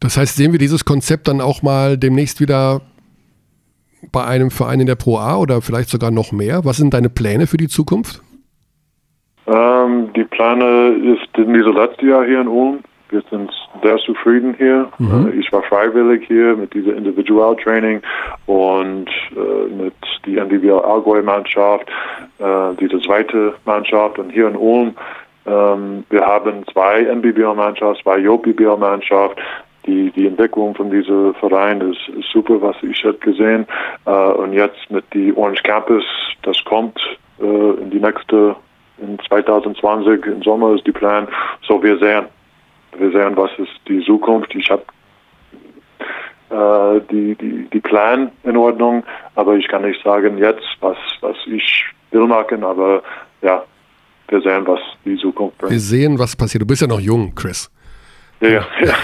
Das heißt, sehen wir dieses Konzept dann auch mal demnächst wieder bei einem Verein in der Pro A oder vielleicht sogar noch mehr? Was sind deine Pläne für die Zukunft? Ähm, die Pläne ist in diesem letzten Jahr hier in Ulm. Wir sind sehr zufrieden hier. Äh, ich war freiwillig hier mit dieser Individualtraining und äh, mit der NBBL Allgäu-Mannschaft, äh, diese zweite Mannschaft und hier in Ulm. Ähm, wir haben zwei NBBL-Mannschaften, zwei JBBL-Mannschaften. Die, die Entwicklung von diesem Verein ist, ist super, was ich habe gesehen. Äh, und jetzt mit die Orange Campus, das kommt äh, in die nächste, in 2020, im Sommer ist die Plan. So wir sehen, wir sehen, was ist die Zukunft. Ich habe äh, die, die, die Plan in Ordnung, aber ich kann nicht sagen jetzt, was, was ich will machen, aber ja, wir sehen, was die Zukunft Wir bringt. sehen, was passiert. Du bist ja noch jung, Chris. Ja, ja.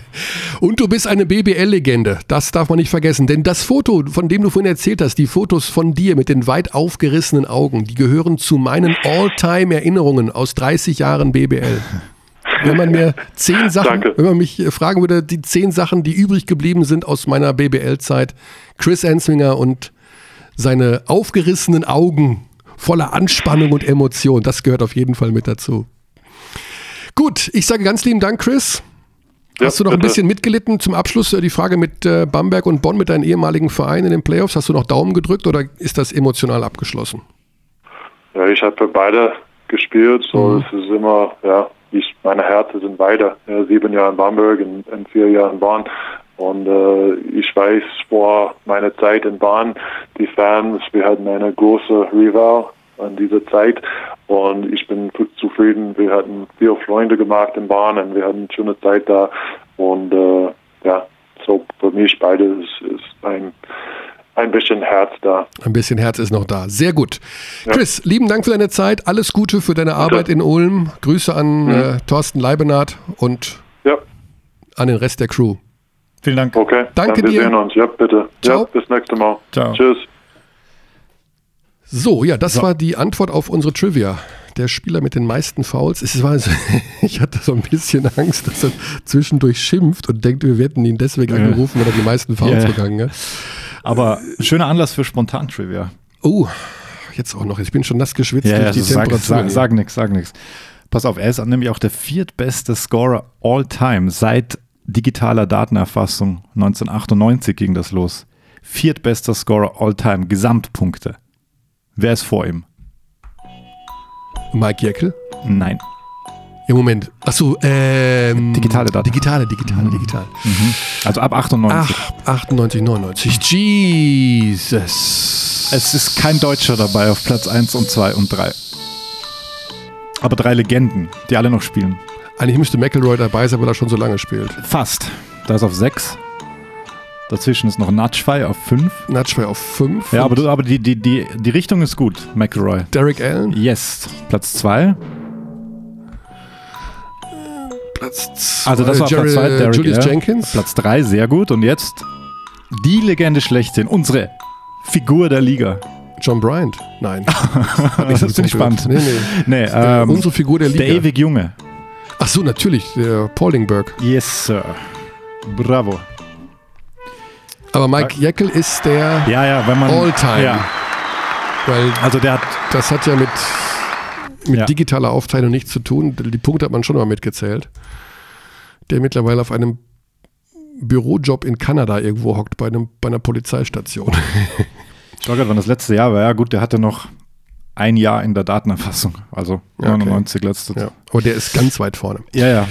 Und du bist eine BBL-Legende. Das darf man nicht vergessen. Denn das Foto, von dem du vorhin erzählt hast, die Fotos von dir mit den weit aufgerissenen Augen, die gehören zu meinen All-Time-Erinnerungen aus 30 Jahren BBL. Wenn man mir zehn Sachen, Danke. wenn man mich äh, fragen würde, die zehn Sachen, die übrig geblieben sind aus meiner BBL-Zeit, Chris Enswinger und seine aufgerissenen Augen voller Anspannung und Emotion. Das gehört auf jeden Fall mit dazu. Gut, ich sage ganz lieben Dank, Chris. Ja, Hast du noch ein bitte. bisschen mitgelitten zum Abschluss? äh, Die Frage mit äh, Bamberg und Bonn, mit deinen ehemaligen Vereinen in den Playoffs. Hast du noch Daumen gedrückt oder ist das emotional abgeschlossen? Ja, ich habe für beide gespielt, so es ist immer, ja, ich, meine Härte sind weiter. Sieben Jahre in Bamberg und, und vier Jahre in Bonn. Und äh, ich weiß vor meiner Zeit in Bonn, die Fans, wir hatten eine große Rival an dieser Zeit und ich bin zufrieden. Wir hatten viele Freunde gemacht in Bonn und wir hatten eine schöne Zeit da und äh, ja, so für mich beide ist, ist ein, ein bisschen Herz da. Ein bisschen Herz ist noch da. Sehr gut. Chris, lieben Dank für deine Zeit. Alles Gute für deine Arbeit in Ulm. Grüße an äh, Thorsten Leibenath und Ja, an den Rest der Crew. Vielen Dank. okay. Danke Dann wir dir. sehen uns. Ja, bitte. Ciao. Ja, bis nächste Mal. Ciao. Tschüss. So, ja, das So. war die Antwort auf unsere Trivia. Der Spieler mit den meisten Fouls. Es war so, ich hatte so ein bisschen Angst, dass er zwischendurch schimpft und denkt, wir hätten ihn deswegen Ja. angerufen, weil er die meisten Fouls Ja. begangen hat. Aber schöner Anlass für Spontan-Trivia. Oh, jetzt auch noch. Ich bin schon nass geschwitzt Ja, durch die sag, Temperatur. sag, sag nix, sag nix. Pass auf, er ist nämlich auch der viertbeste Scorer all time seit digitaler Datenerfassung 1998 ging das los. Viertbester Scorer all time, Gesamtpunkte. Wer ist vor ihm? Mike Jekyll? Nein. Im Moment. Achso, ähm. Digitale Daten. Digitale, digitale, digital. Also ab 98. Ach, 98, 99. Jesus. Es ist kein Deutscher dabei auf Platz 1 und 2 und 3. Aber drei Legenden, die alle noch spielen. Eigentlich müsste McElroy dabei sein, weil er schon so lange spielt. Fast. Da ist auf 6. Dazwischen ist noch Natschwei auf 5. Natschwey auf 5. Ja, aber, aber die, die, die, die Richtung ist gut, McElroy. Derek Allen, Yes, Platz 2. Platz 2. Also das war Platz 2, Derek Julius Allen. Jenkins. Platz 3, sehr gut. Und jetzt die Legende schlechthin, unsere Figur der Liga. John Bryant. Nein. Das bin ich spannend. Nee, nee. Nee, Äh, ähm, unsere Figur der Liga. der ewig Junge. Ach so, natürlich, der Paulingberg. Yes, Sir. Bravo. Aber Mike Jekyll ist der Ja, ja, wenn man. All-Time. Ja, Weil also der hat. das hat ja mit, mit digitaler Aufteilung nichts zu tun. Die Punkte hat man schon mal mitgezählt. Der mittlerweile auf einem Bürojob in Kanada irgendwo hockt, bei, einem, bei einer Polizeistation. Ich war das letzte Jahr war. Ja, gut, der hatte noch ein Jahr in der Datenerfassung. Also Ja, okay. 99 letzte. ja. Aber der ist ganz weit vorne. ja. ja.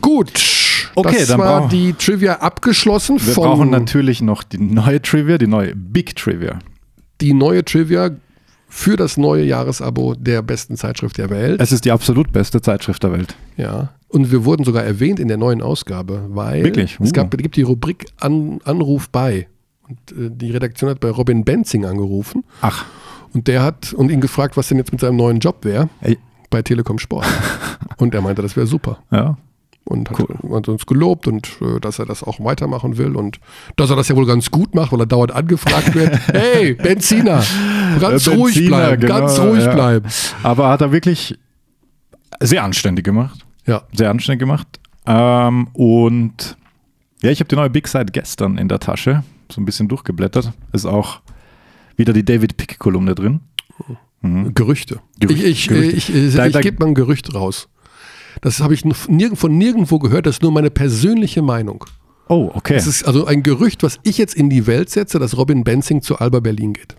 Gut. Okay, das dann war die Trivia abgeschlossen Wir brauchen natürlich noch die neue Trivia, die neue Big Trivia. die neue Trivia für das neue Jahresabo der besten Zeitschrift der Welt. Es ist die absolut beste Zeitschrift der Welt. Ja. Und wir wurden sogar erwähnt in der neuen Ausgabe, weil Wirklich? es Uh. gab, gibt die Rubrik An, Anruf bei. Und äh, die Redaktion hat bei Robin Benzing angerufen Ach, und der hat und ihn gefragt, was denn jetzt mit seinem neuen Job wäre bei Telekom Sport. und er meinte, das wäre super. ja. Und hat, hat uns gelobt und äh, dass er das auch weitermachen will und dass er das ja wohl ganz gut macht, weil er dauernd angefragt wird. hey, Benziner, ganz Äh, ruhig Benziner, bleiben, genau, ganz ruhig ja. bleiben. Aber hat er wirklich sehr anständig gemacht. Ja, Sehr anständig gemacht. Ähm, und ja, ich habe die neue Big Side gestern in der Tasche. So ein bisschen durchgeblättert. Ist auch wieder die David Pick-Kolumne drin. Gerüchte. Gerüchte, ich ich, Gerüchte. ich, ich, ich gebe mal ein Gerücht raus. Das habe ich nirg von nirgendwo gehört, das ist nur meine persönliche Meinung. Oh, okay. Es ist also ein Gerücht, was ich jetzt in die Welt setze, dass Robin Benzing zu Alba Berlin geht.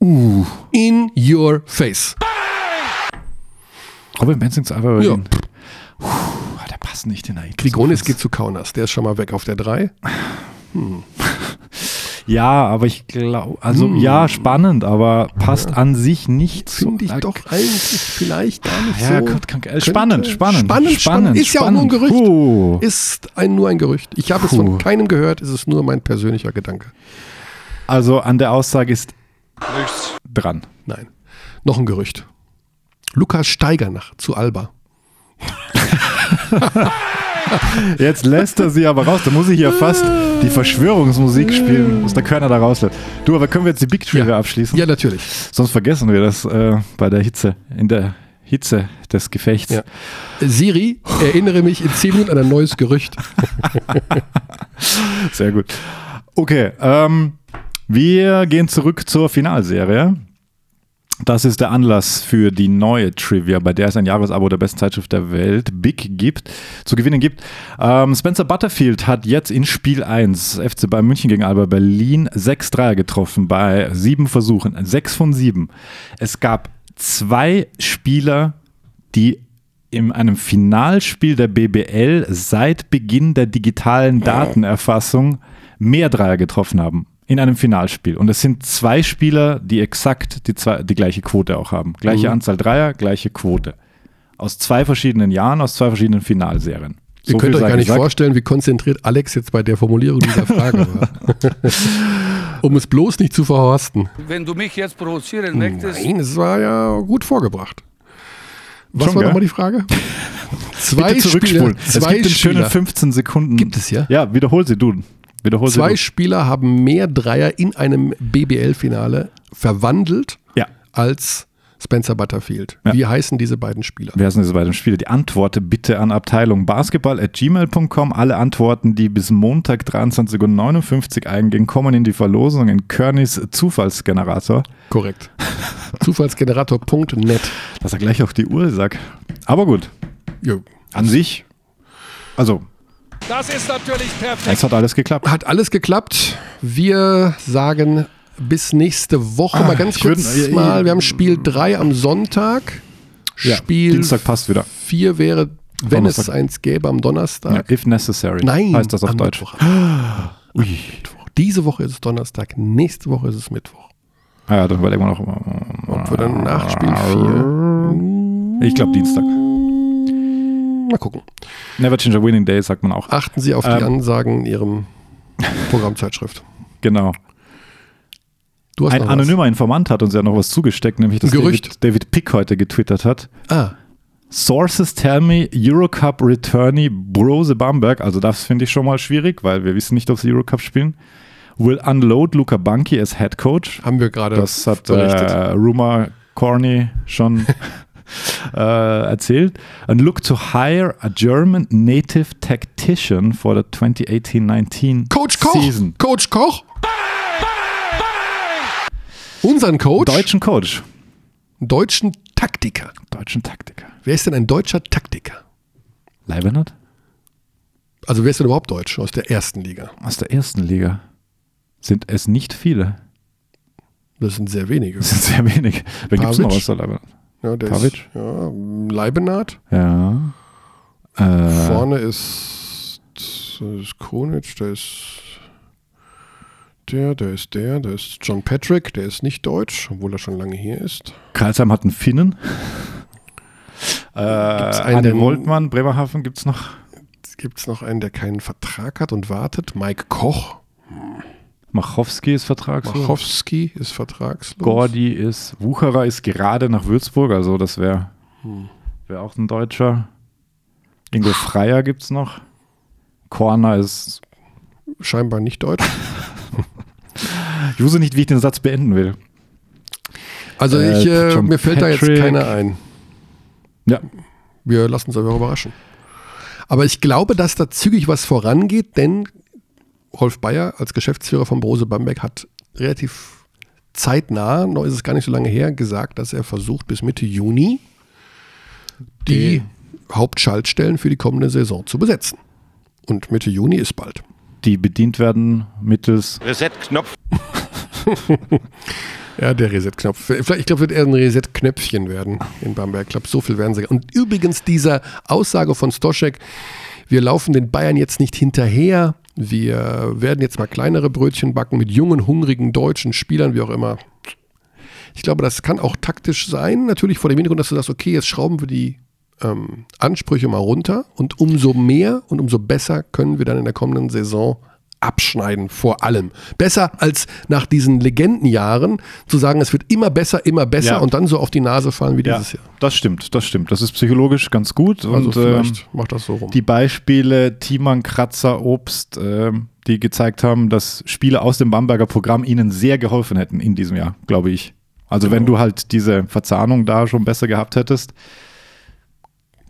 Uh. In your face. Robin Benzing zu Alba Ja. Berlin. Puh, der passt nicht in der Grigonis geht zu Kaunas, der ist schon mal weg auf der 3. Ja, aber ich glaube, also Hm. ja, spannend, aber passt an sich nicht so. Finde ich doch eigentlich vielleicht gar nicht Ja, so. Gott, kann, äh, spannend, spannend, Spannend, spannend. Ist ja auch nur ein Gerücht. Puh. Ist ein, nur ein Gerücht. Ich habe es von keinem gehört, es ist nur mein persönlicher Gedanke. Also an der Aussage ist dran. Nein. Noch ein Gerücht. Lukas Steiger nach zu Alba. Jetzt lässt er sie aber raus. Da muss ich ja fast die Verschwörungsmusik spielen, was der Körner da rauslässt. Du, aber können wir jetzt die Big Trivia Ja. abschließen? Ja, natürlich. Sonst vergessen wir das äh, bei der Hitze, in der Hitze des Gefechts. Ja. Siri, erinnere mich in 10 Minuten an ein neues Gerücht. Sehr gut. Okay, ähm, wir gehen zurück zur Finalserie. Das ist der Anlass für die neue Trivia, bei der es ein Jahresabo der besten Zeitschrift der Welt, Big, gibt, zu gewinnen gibt. Ähm, Spencer Butterfield hat jetzt in Spiel 1 FC Bayern München gegen Alba Berlin 6 Dreier getroffen bei sieben Versuchen, 6 von 7. Es gab zwei Spieler, die in einem Finalspiel der BBL seit Beginn der digitalen Datenerfassung mehr Dreier getroffen haben in einem Finalspiel. Und es sind zwei Spieler, die exakt die, zwei, die gleiche Quote auch haben. Gleiche Mhm. Anzahl Dreier, gleiche Quote. Aus zwei verschiedenen Jahren, aus zwei verschiedenen Finalserien. Ihr So könnt viel euch gar nicht gesagt. vorstellen, wie konzentriert Alex jetzt bei der Formulierung dieser Frage war. um es bloß nicht zu verhorsten. Wenn du mich jetzt provozieren möchtest, Nein, es war ja gut vorgebracht. Was Schon, war nochmal die Frage? Zwei Bitte zurückspulen. Spieler, es zwei gibt in schönen Spieler, 15 Sekunden. Gibt es ja? Ja, wiederhol sie du. Wiederhol zwei sie Spieler haben mehr Dreier in einem BBL-Finale verwandelt du. Ja. als Spencer Butterfield. Ja. Wie heißen diese beiden Spieler? Wer sind diese beiden Spiele? Die Antworten bitte an Abteilung Basketball at gmail.com. Alle Antworten, die bis Montag 23.59 Uhr eingehen, kommen in die Verlosung in Környs Zufallsgenerator. Korrekt. Zufallsgenerator.net. Dass er gleich auch die Uhr sagt. Aber gut, Ja. an sich, also, Das ist natürlich perfekt. es hat alles geklappt. Hat alles geklappt. Wir sagen bis nächste Woche mal ganz Ah, ich würd- kurz ja, mal. Wir haben Spiel 3 am Sonntag. Ja, Spiel Dienstag passt wieder. 4 wäre, wenn es Donnerstag. eins gäbe, am Ja, Donnerstag. if necessary. Nein, heißt das auf am Deutsch. Mittwoch. Ui. Mittwoch. Diese Woche ist es Donnerstag, nächste Woche ist es Mittwoch. Ah ja, dann überlegen wir noch. Ob wir dann nach Spiel 4. Ich glaube Dienstag. Mal gucken. Never change a winning day, sagt man auch. Achten Sie auf die Ähm. Ansagen in Ihrem Programmzeitschrift. Genau. Ein anonymer Informant hat uns ja noch was zugesteckt, nämlich dass. David, David Pick heute getwittert hat. was. Ah, Sources tell me Eurocup returnee Brose Bamberg, also das finde ich schon mal schwierig, weil wir wissen nicht, ob sie Eurocup spielen, will unload Luca Banki as Head Coach. haben wir gerade Das hat äh, Rumor Corny schon äh, erzählt. And look to hire a German native tactician for the 2018-19 Coach Koch. season. Coach Koch. Unseren Coach. Deutschen Coach. deutschen Taktiker. Deutschen Taktiker. Wer ist denn ein deutscher Taktiker? Leibenhardt? Also wer ist denn überhaupt deutsch aus der ersten Liga? Aus der ersten Liga sind es nicht viele. Das sind sehr wenige. Das sind sehr wenig. Wen gibt es noch aus der Leibenhardt? Ja, der Pavic? Ist, ja, Leibenath. Ja. Äh, Vorne ist, ist Konic, der ist der, der ist der, der ist John Patrick, der ist nicht deutsch, obwohl er schon lange hier ist. Karlsheim hat einen Finnen. Äh, einen, Woltmann, Bremerhaven gibt es noch. Gibt es noch einen, der keinen Vertrag hat und wartet. Mike Koch. Machowski ist vertragslos. Machowski ist vertragslos. Gordi ist, Wucherer ist gerade nach Würzburg, also das wäre Hm. wär auch ein Deutscher. Ingo Freier gibt es noch. Korner ist, Scheinbar nicht deutsch. ich wusste nicht, wie ich den Satz beenden will. Also Äh, ich, äh, mir fällt da jetzt Patrick. keiner ein. Ja, Wir lassen uns einfach überraschen. Aber ich glaube, dass da zügig was vorangeht, denn Rolf Bayer als Geschäftsführer von Brose Bamberg hat relativ zeitnah, noch ist es gar nicht so lange her, gesagt, dass er versucht, bis Mitte Juni die Hauptschaltstellen für die kommende Saison zu besetzen. Und Mitte Juni ist bald. die bedient werden mittels Reset-Knopf. Ja, der Reset-Knopf. Vielleicht, ich glaube, wird eher ein Reset-Knöpfchen werden in Bamberg. Ich glaube, so viel werden sie. Und übrigens dieser Aussage von Stoschek, wir laufen den Bayern jetzt nicht hinterher. Wir werden jetzt mal kleinere Brötchen backen mit jungen, hungrigen deutschen Spielern, wie auch immer. Ich glaube, das kann auch taktisch sein. Natürlich vor dem Hintergrund, dass du sagst, okay, jetzt schrauben wir die ähm, Ansprüche mal runter und umso mehr und umso besser können wir dann in der kommenden Saison abschneiden, vor allem. Besser als nach diesen Legendenjahren zu sagen, es wird immer besser, immer besser Ja. und dann so auf die Nase fallen wie Ja, dieses Jahr. das stimmt, das stimmt. Das ist psychologisch ganz gut. Also und ähm, vielleicht macht das so rum. die Beispiele Thiemann, Kratzer, Obst, ähm, die gezeigt haben, dass Spiele aus dem Bamberger Programm ihnen sehr geholfen hätten in diesem Jahr, glaube ich. Also wenn Genau. du halt diese Verzahnung da schon besser gehabt hättest,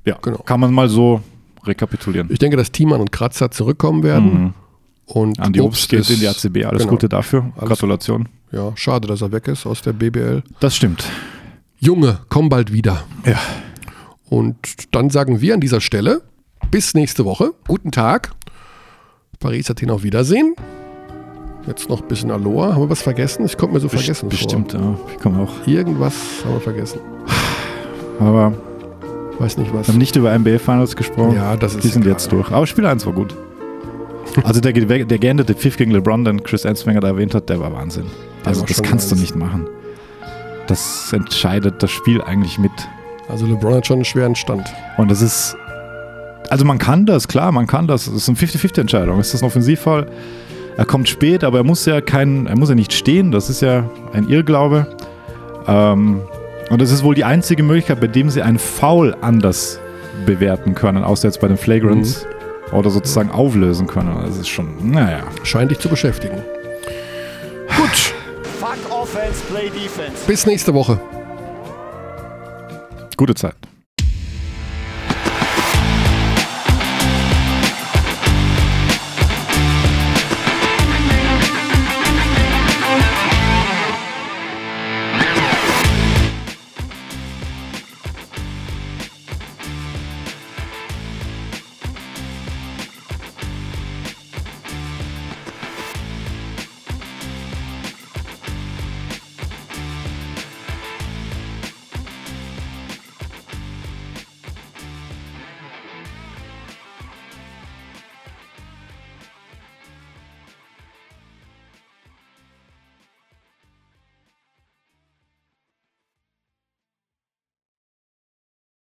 ja, Genau. kann man mal so rekapitulieren. ich denke, dass Thiemann und Kratzer zurückkommen werden. Mhm. Und Andi Obst geht in die ACB. Alles genau. Gute dafür. Alles- Gratulation. Ja, schade, dass er weg ist aus der BBL. Das stimmt. Junge, komm bald wieder. Ja. Und dann sagen wir an dieser Stelle bis nächste Woche. Guten Tag. Paris Athen auf Wiedersehen. Jetzt noch ein bisschen Aloha. Haben wir was vergessen? Ich konnte mir so vergessen Bestimmt, vor. ja. Ich komme auch. Irgendwas haben wir vergessen. Aber Weiß nicht was. wir haben nicht über NBA Finals gesprochen. Ja, das ist Die sind egal. jetzt durch. Aber Spiel 1 war gut. Also der, der geendete Pfiff gegen LeBron, den Chris Ensminger da erwähnt hat, der war Wahnsinn. Also war das kannst du nicht machen. Das entscheidet das Spiel eigentlich mit. Also LeBron hat schon einen schweren Stand. Und das ist. Also man kann das, klar, man kann das. Es ist eine 50-50-Entscheidung. Ist das ein Offensivfall? Er kommt spät, aber er muss ja kein, er muss ja nicht stehen. Das ist ja ein Irrglaube. Ähm, und das ist wohl die einzige Möglichkeit, bei dem sie einen Foul anders bewerten können, außer jetzt bei den Flagrants oder sozusagen auflösen können. Das ist schon, naja. Scheint dich zu beschäftigen. Gut, Fuck offense, play defense. bis nächste Woche. Gute Zeit.